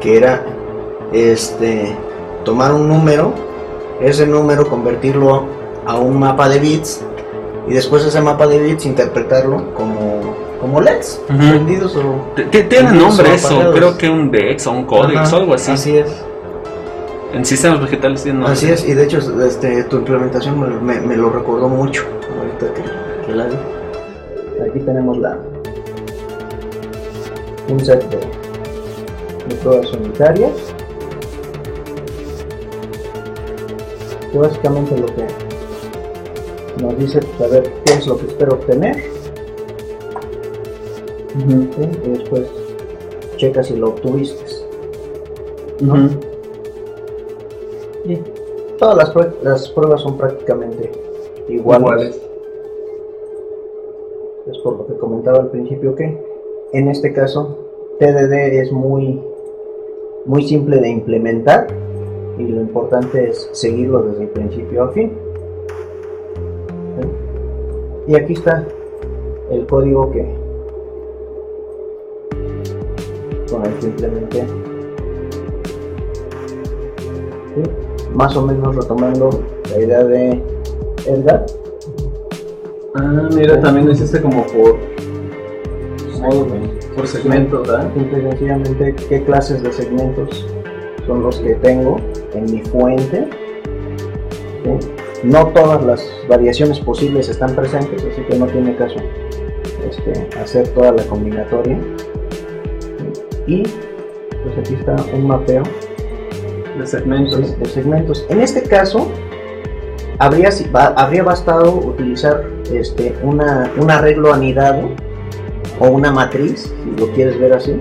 que era este tomar un número, ese número convertirlo a un mapa de bits y después ese mapa de bits interpretarlo como, como LEDs, prendidos o Tiene nombre eso, apagados. creo que un DEX o un Codex o algo así. Así es. En sistemas vegetales tiene nombre. Así es, y de hecho este, tu implementación me, me- me lo recordó mucho. Ahorita que, que la vi. Aquí tenemos la un set de, de pruebas unitarias. Que básicamente lo que nos dice saber qué es lo que espero obtener. Y después checa si lo obtuviste. Sí. Todas las, prue- las pruebas son prácticamente iguales. Es por lo que comentaba al principio que en este caso TDD es muy, muy simple de implementar y lo importante es seguirlo desde el principio a fin. ¿Sí? Y aquí está el código que con el. ¿Sí? Más o menos retomando la idea de Edgar. Ah, mira, también lo hiciste como por módulos, por segmentos, ¿verdad? Simple y sencillamente qué clases de segmentos son los que tengo en mi fuente. ¿sí? No todas las variaciones posibles están presentes, así que no tiene caso este, hacer toda la combinatoria. Y pues aquí está un mapeo De segmentos. de segmentos. En este caso, habría, habría bastado utilizar este, una, un arreglo anidado o una matriz, si lo quieres ver así.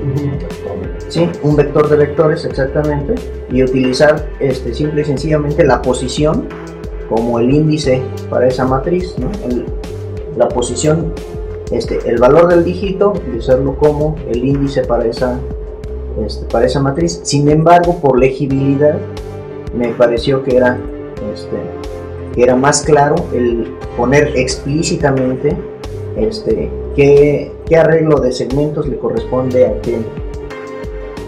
Sí, un vector de vectores exactamente y utilizar este, simple y sencillamente la posición como el índice para esa matriz, ¿no? El- la posición, este, el valor del dígito, utilizarlo como el índice para esa, este, para esa matriz. Sin embargo, por legibilidad, me pareció que era, este, que era más claro el poner explícitamente este, qué, qué arreglo de segmentos le corresponde a qué,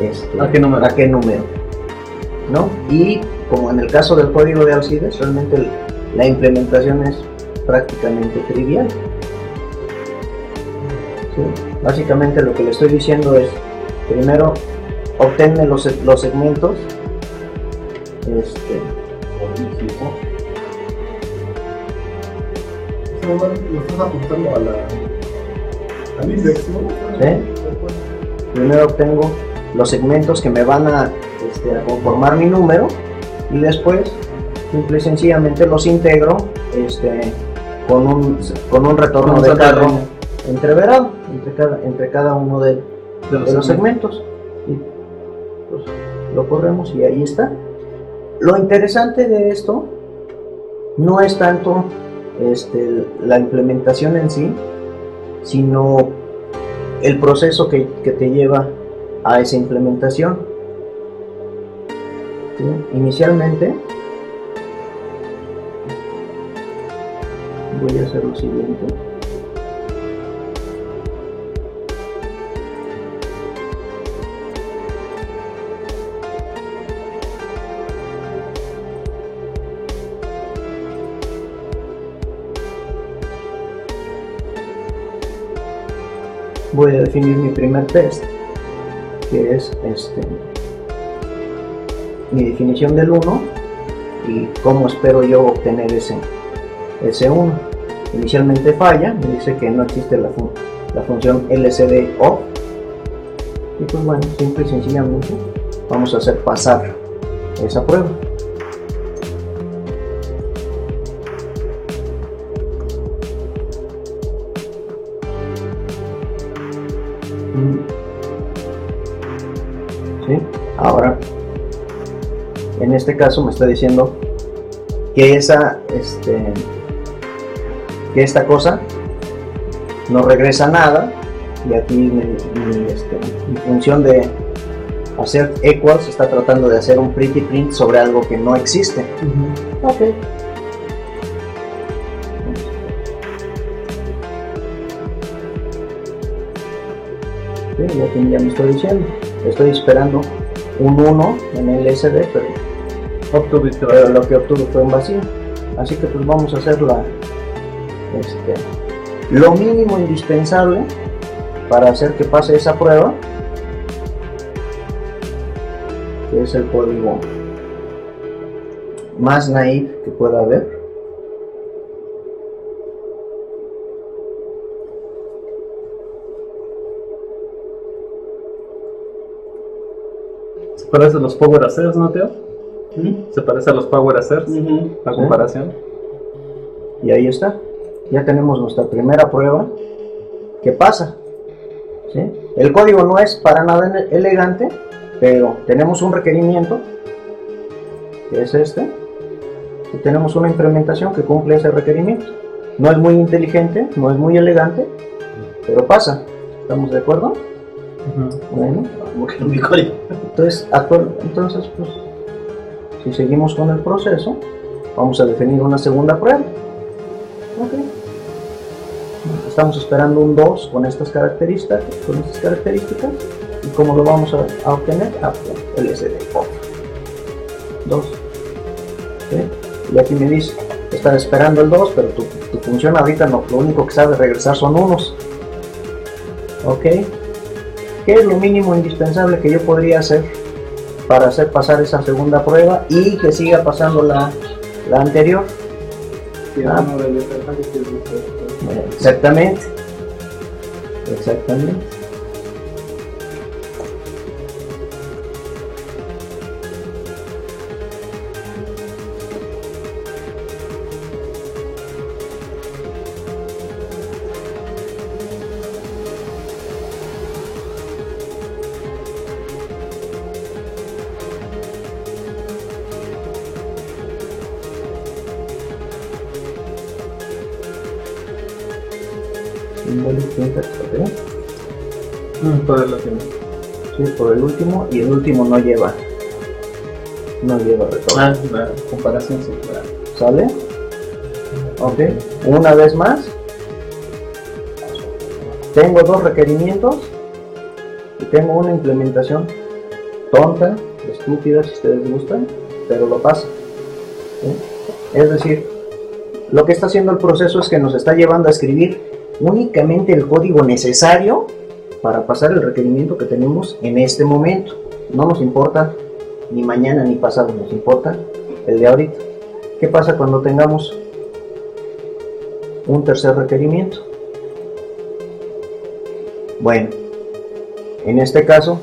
este, ¿A qué número? a qué número, ¿no? Y como en el caso del código de Alcides, realmente el- la implementación es prácticamente trivial. Sí, Básicamente lo que le estoy diciendo es, primero, obténme los, los segmentos, este, Lo estás apuntando a la. ¿sí? Primero obtengo los segmentos que me van a, este, a conformar mi número y después simple y sencillamente los integro este, con, un, con un retorno de carro entreverado entre cada, entre cada uno de, De de los segmentos. Lo corremos y ahí está. Lo interesante de esto no es tanto este, la implementación en sí, sino el proceso que, que te lleva a esa implementación. Inicialmente voy a hacer lo siguiente. Voy a definir mi primer test, que es este, mi definición del 1 y cómo espero yo obtener ese, ese 1. Inicialmente falla, me dice que no existe la, fun- la función LCD off. Y pues bueno, simple y sencillamente vamos a hacer pasar esa prueba. Este caso me está diciendo que esa, este, que esta cosa no regresa nada y aquí mi, mi, este, mi función de hacer equals está tratando de hacer un pretty print sobre algo que no existe. Ok. Sí, ya, ya me estoy diciendo. Estoy esperando un 1 en el SD, pero, Obtuviste lo que obtuve fue un vacío. Así que pues vamos a hacer la, este, lo mínimo indispensable para hacer que pase esa prueba, que es el código más naive que pueda haber. Se parece a los Power Acers, ¿no, Teo? Se parece a los Power Acers, la Sí. comparación. Y ahí está. Ya tenemos nuestra primera prueba. ¿Qué pasa? ¿Sí? El código no es para nada ele- elegante, pero tenemos un requerimiento, que es este, y tenemos una implementación que cumple ese requerimiento. No es muy inteligente, no es muy elegante, pero pasa. ¿Estamos de acuerdo? Bueno, Mi código. entonces, actual- entonces pues, si seguimos con el proceso, vamos a definir una segunda prueba. Ok. Estamos esperando un 2 con estas características, con estas características. ¿Y cómo lo vamos a, obtener? Ah, LSD off. 2. Y aquí me dice, estás esperando el 2, pero tu, tu función ahorita no, lo único que sabe regresar son unos. Ok. ¿Qué es lo mínimo indispensable que yo podría hacer para hacer pasar esa segunda prueba y que siga pasando la, la anterior? Ah. Exactamente. Exactamente. Por el último y el último no lleva. No lleva retorno. Ah, la comparación sí. claro. ¿Sale? Ok. Una vez más. Tengo dos requerimientos y tengo una implementación tonta, estúpida si ustedes gustan, pero lo pasa. ¿sí? Es decir, lo que está haciendo el proceso es que nos está llevando a escribir únicamente el código necesario para pasar el requerimiento que tenemos en este momento. No nos importa ni mañana ni pasado, nos importa el de ahorita. ¿Qué pasa cuando tengamos un tercer requerimiento? Bueno, en este caso,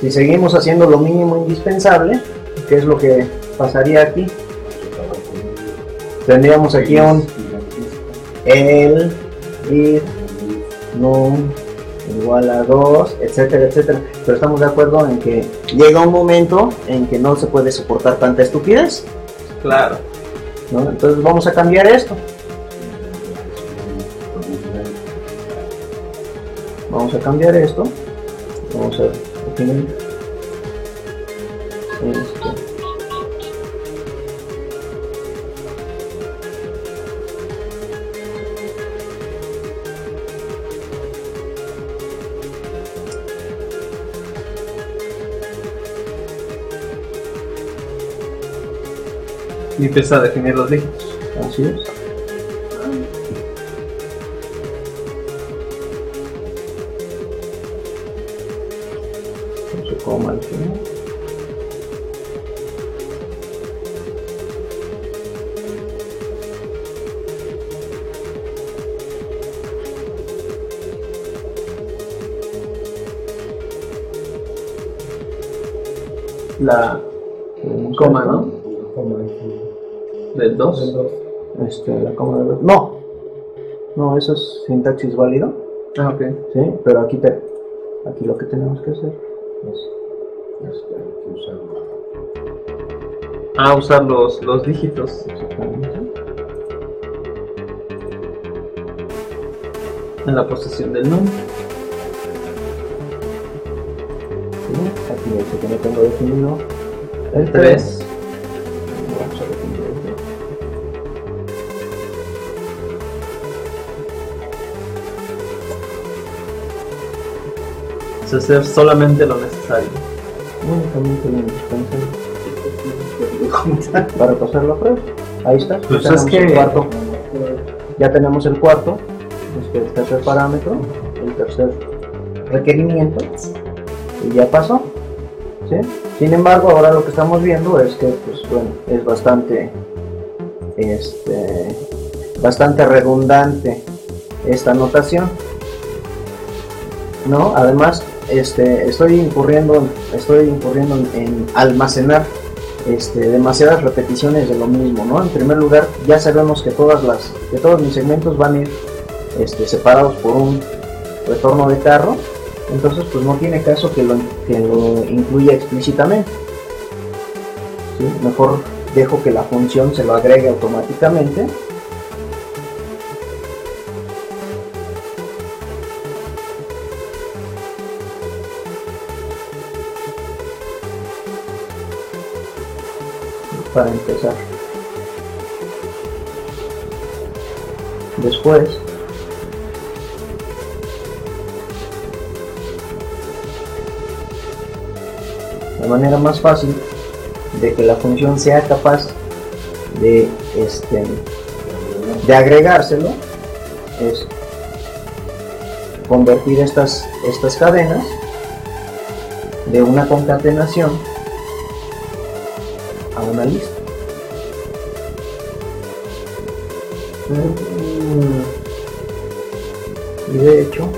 si seguimos haciendo lo mínimo indispensable, ¿qué es lo que pasaría aquí? Tendríamos aquí un el, ir, num, igual a 2, etcétera, etcétera. Pero estamos de acuerdo en que llega un momento en que no se puede soportar tanta estupidez. Claro. ¿no? Entonces vamos a cambiar esto. Vamos a cambiar esto. Vamos a definir esto. Y empieza a definir los dígitos. Así es. Con su coma al final. La coma, ¿no? Del 2. Este, la coma de No. No, eso es sintaxis válido. Ah, ok. Sí, pero aquí te, aquí lo que tenemos que hacer es este, usar Ah, usar los, los dígitos. exactamente. En la posición del num. Sí, Aquí dice que no tengo definido el 3. Hacer solamente lo necesario. Lo [LAUGHS] indispensable para pasar la prueba. Ahí está. ya Pues tenemos es que- el cuarto. Ya tenemos el cuarto, este, el tercer parámetro, el tercer requerimiento y ya pasó. ¿sí? Sin embargo, ahora lo que estamos viendo es que, pues bueno, es bastante, este, bastante redundante esta notación. ¿no? Además, este, estoy incurriendo, estoy incurriendo en, en almacenar este, demasiadas repeticiones de lo mismo, ¿no? En primer lugar, ya sabemos que todas las, que todos mis segmentos van a ir este, separados por un retorno de carro, entonces pues no tiene caso que lo, incluya explícitamente. Mejor dejo que la función se lo agregue automáticamente para empezar. Después, la manera más fácil de que la función sea capaz de, este, de agregárselo es convertir estas, estas cadenas de una concatenación una lista. Mm. Y de hecho,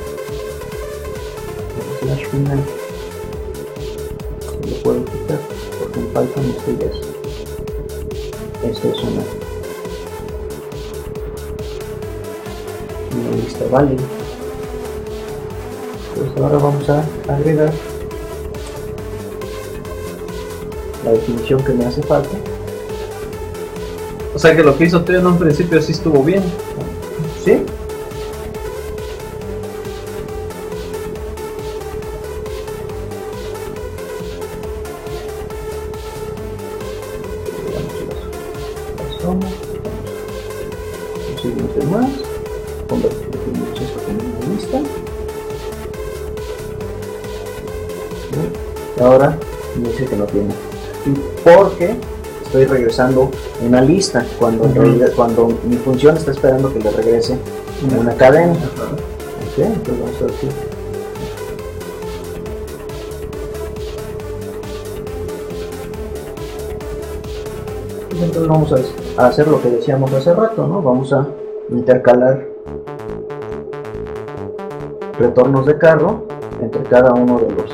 el slash final lo puedo quitar porque en Python esto ya es una, una lista válida. Pues ahora vamos a agregar la definición que me hace falta. O sea que lo que hizo Teo en un principio sí estuvo bien. Regresando una lista cuando, realidad- cuando mi función está esperando que le regrese una cadena. Ok, entonces vamos a ver aquí. Y Entonces vamos a hacer lo que decíamos hace rato, ¿no? Vamos a intercalar retornos de carro entre cada uno de los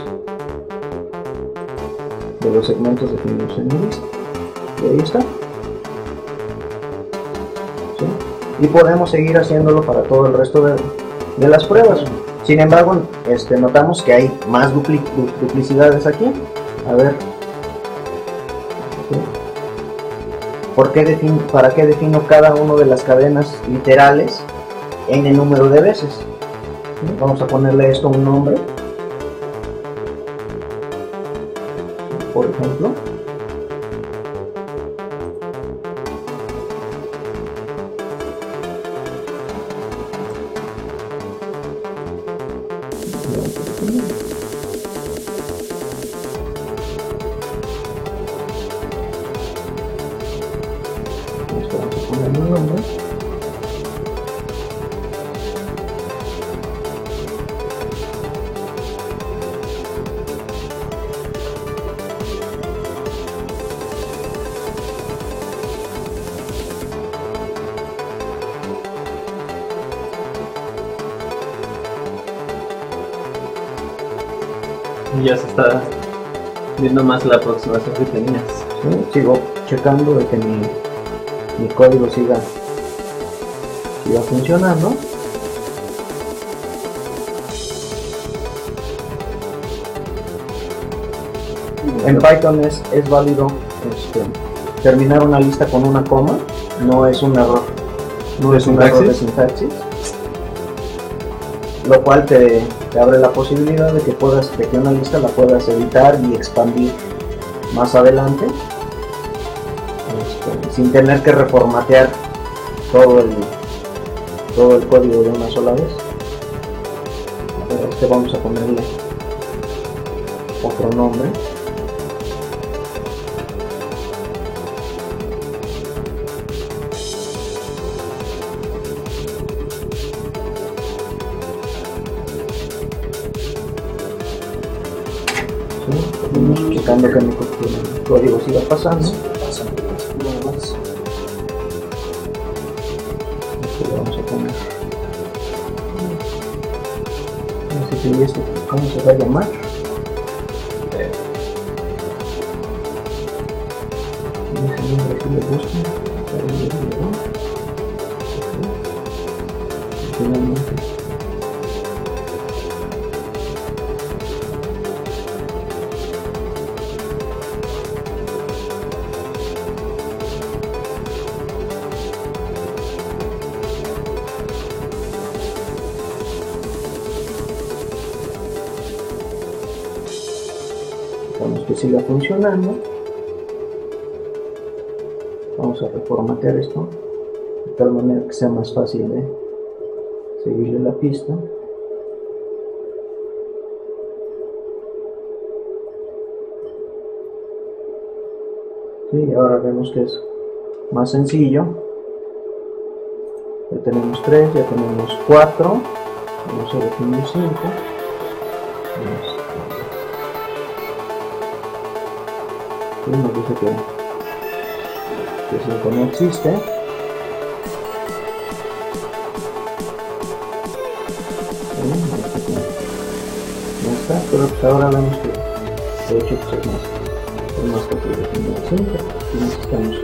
de los segmentos definidos en mi lista. Ahí está. Y podemos seguir haciéndolo para todo el resto de, de las pruebas. Sin embargo, este, notamos que hay más dupli- du- duplicidades aquí. A ver. ¿Por qué ¿Para qué defino cada una de las cadenas literales n número de veces? Vamos a ponerle esto un nombre. Por ejemplo. Viendo más la aproximación que tenías. Sí, sigo checando de que mi, mi código siga, siga funcionando. En Python es, es válido este, terminar una lista con una coma, no es un error, no es un error de sintaxis, lo cual te, te abre la posibilidad de que puedas, de que una lista la puedas editar y expandir más adelante este, sin tener que reformatear todo el todo el código de una sola vez. Este vamos a ponerle otro nombre Vamos checando que mi co- que el código siga pasando Esto le vamos a poner. No sé si esto, ¿cómo se va a llamar? Ese nombre aquí le busco. Siga funcionando. Vamos a reformatear esto de tal manera que sea más fácil de seguirle la pista. Sí, ahora vemos que es más sencillo. Ya tenemos 3, ya tenemos 4. Vamos a definir 5. Sí, nos dice que, que 5 no existe. No está, pero hasta ahora vemos que de hecho pues es más, es más fácil definir 5. Aquí necesitamos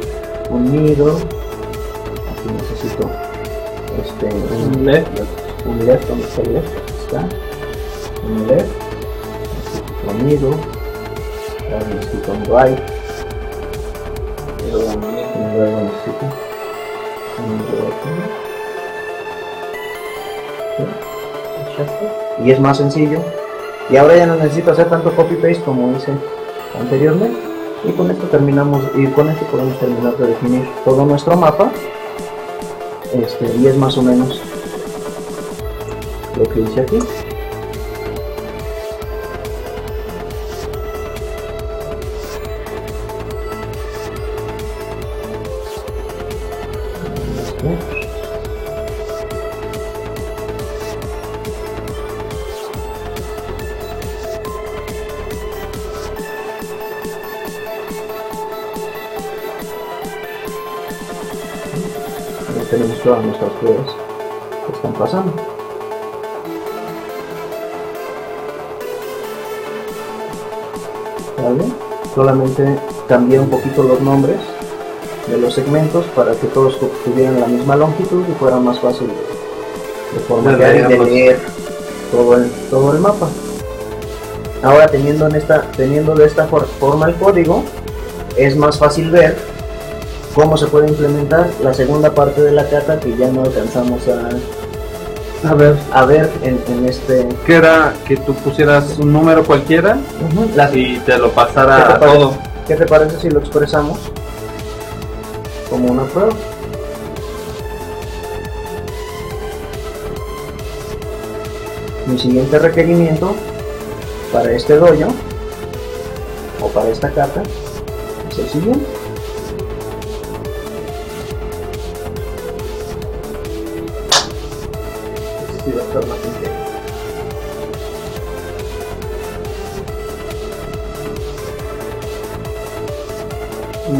un nido. Aquí necesito este, un left, un left, donde está el? Aquí está. Un necesito un nido. Y es más sencillo. Y ahora ya no necesito hacer tanto copy paste como hice anteriormente. Y con esto terminamos, y con esto podemos terminar de definir todo nuestro mapa. Este, y es más o menos lo que hice aquí. Solamente cambié un poquito los nombres de los segmentos para que todos tu- tuvieran la misma longitud y fuera más fácil de, de formatear y de leer todo el, todo el mapa. Ahora teniendo, en esta, teniendo de esta for- forma el código, es más fácil ver cómo se puede implementar la segunda parte de la cata que ya no alcanzamos a, A ver, a ver en, en este... ¿qué era que tú pusieras un número cualquiera y te lo ¿Qué pasara te parece? todo? ¿Qué te parece si lo expresamos como una prueba? Mi siguiente requerimiento para este dojo o para esta carta es el siguiente.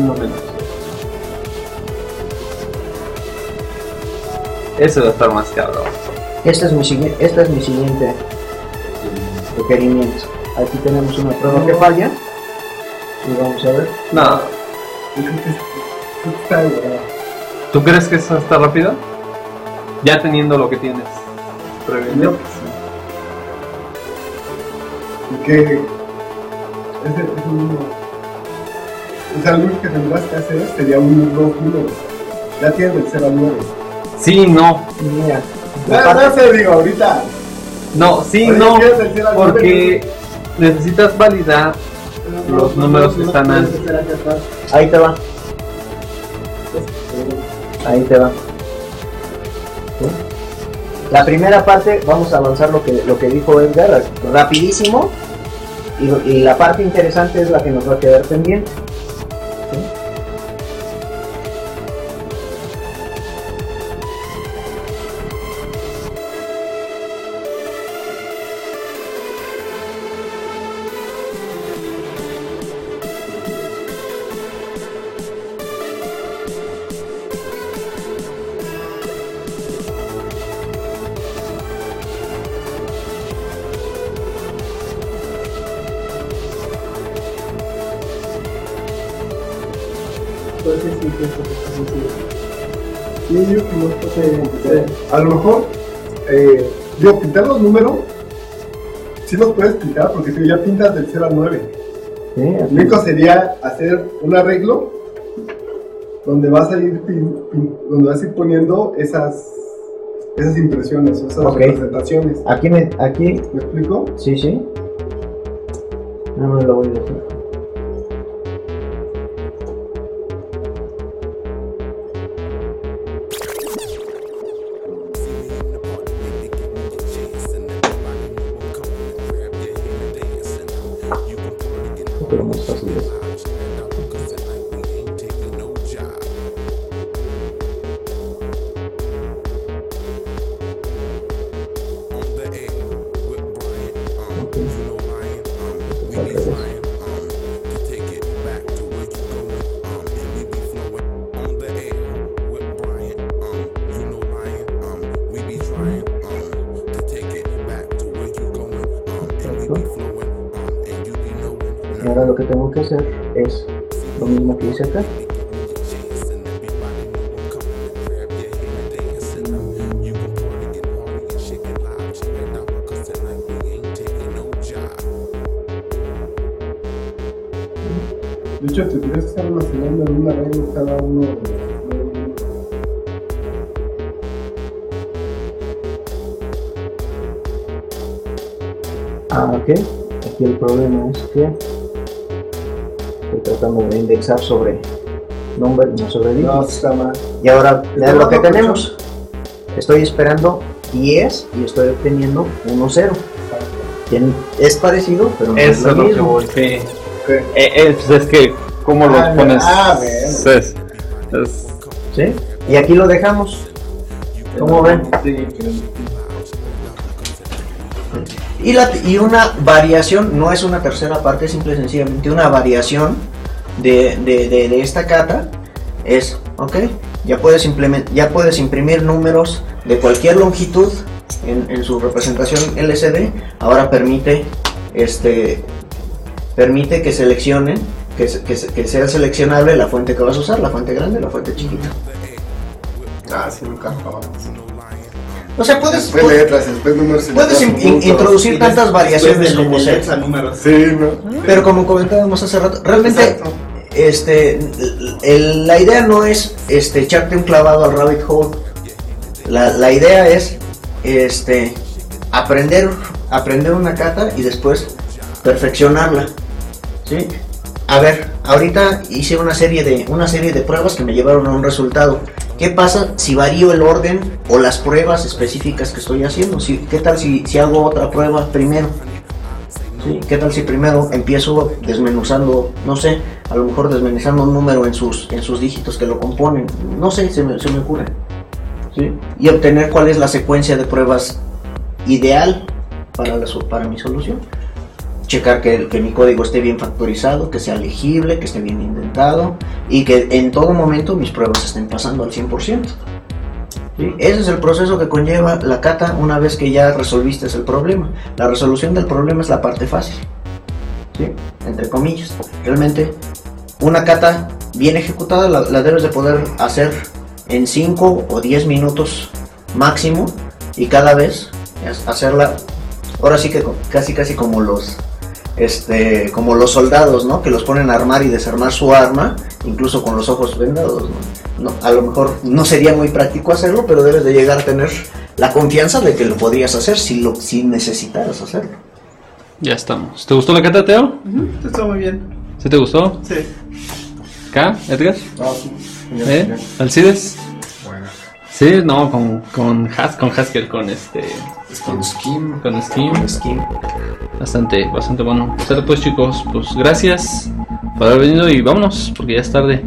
Uno menos. Ese va a estar más cabrón. Este es mi, sigui- este es mi siguiente requerimiento. Aquí tenemos una prueba que falla. Y vamos a ver. No. [LAUGHS] ¿tú crees que eso está rápido? Ya teniendo lo que tienes previamente. Yo- Y que ese es un número. O sea, lo único que tendrás que hacer sería un dos números. Ya tienes el 0 al 9. Sí, no. Mira, no sé, digo, ahorita. No, sí, no. tienes el 0 al 9, Porque necesitas validar no, los no, números no, que no están antes. ahí te va, ahí te va. ¿Sí? La primera parte, vamos a avanzar lo que, lo que dijo Edgar, rapidísimo. Y, y la parte interesante es la que nos va a quedar pendiente. A lo mejor, eh, digo, pintar los números, sí los puedes pintar porque si ya pintas del 0 al 9. ¿Sí? Lo único sería hacer un arreglo donde vas a ir, pin- pin- donde vas a ir poniendo esas, esas impresiones, esas Ok. representaciones. Aquí, me, aquí, ¿Me explico? sí, sí. No me lo voy a decir. De hecho, te tendrías que estar almacenando en un arreglo cada uno de los. Ah, ok. Aquí el problema es que estoy tratando de indexar sobre nombre, no sobre No, está mal. Y ahora, vean lo que tenemos. Estoy esperando 10 y estoy obteniendo 1-0. Tien- Es parecido, pero no es Eso lo es lo que mismo. voy. Eh, eh, pues es que, ¿cómo lo Ah, pones? ah. Es- es- ¿Sí? Y aquí lo dejamos. ¿Cómo ven? sí. Y, la, y una variación, no es una tercera parte, es simple y sencillamente una variación de, de- de- de esta cata. Es, ok, ya puedes, implemen- ya puedes imprimir números de cualquier longitud en, en su representación LCD. Ahora permite este permite que seleccionen, que, se- que se- que sea seleccionable la fuente que vas a usar, la fuente grande, la fuente chiquita. Ah, sí, nunca acabamos. O sea, puedes, Después letras, después números. puedes in- introducir tantas Después variaciones como sea. Sí, ¿no? Pero como comentábamos hace rato, realmente Exacto. este, el- la idea no es este, echarte un clavado al rabbit hole. La, la idea es este, aprender, aprender una cata y después perfeccionarla. ¿Sí? A ver, ahorita hice una serie, de, una serie de pruebas que me llevaron a un resultado. ¿Qué pasa si varío el orden o las pruebas específicas que estoy haciendo? Si, ¿Qué tal si, si hago otra prueba primero? ¿Sí? ¿Qué tal si primero empiezo desmenuzando, no sé, a lo mejor desmenuzando un número en sus, en sus dígitos que lo componen? No sé, se me, se me ocurre. ¿Sí? Y obtener cuál es la secuencia de pruebas ideal para, la para mi solución. Checar que, que mi código esté bien factorizado, que sea legible, que esté bien indentado y que en todo momento mis pruebas estén pasando al 100%. ¿Sí? Ese es el proceso que conlleva la cata una vez que ya resolviste el problema. La resolución del problema es la parte fácil. ¿sí? Entre comillas. Realmente una cata bien ejecutada la, la debes de poder hacer en 5 o 10 minutos máximo y cada vez hacerla ahora sí que casi casi como los este como los soldados no que los ponen a armar y desarmar su arma incluso con los ojos vendados ¿no? No, a lo mejor no sería muy práctico hacerlo pero debes de llegar a tener la confianza de que lo podrías hacer si lo si necesitaras hacerlo Ya estamos. ¿Te gustó la cata, Teo? Está muy bien. ¿Sí te gustó? Sí. ¿Acá, Edgar? Ah, sí. ¿Eh? ¿Alcides? Bueno, Sí, no, con, con, Has- con Haskell, con este. Con Skim. Con Steam. Con Steam. Bastante, bastante bueno. Pues chicos, pues gracias por haber venido y vámonos, porque ya es tarde.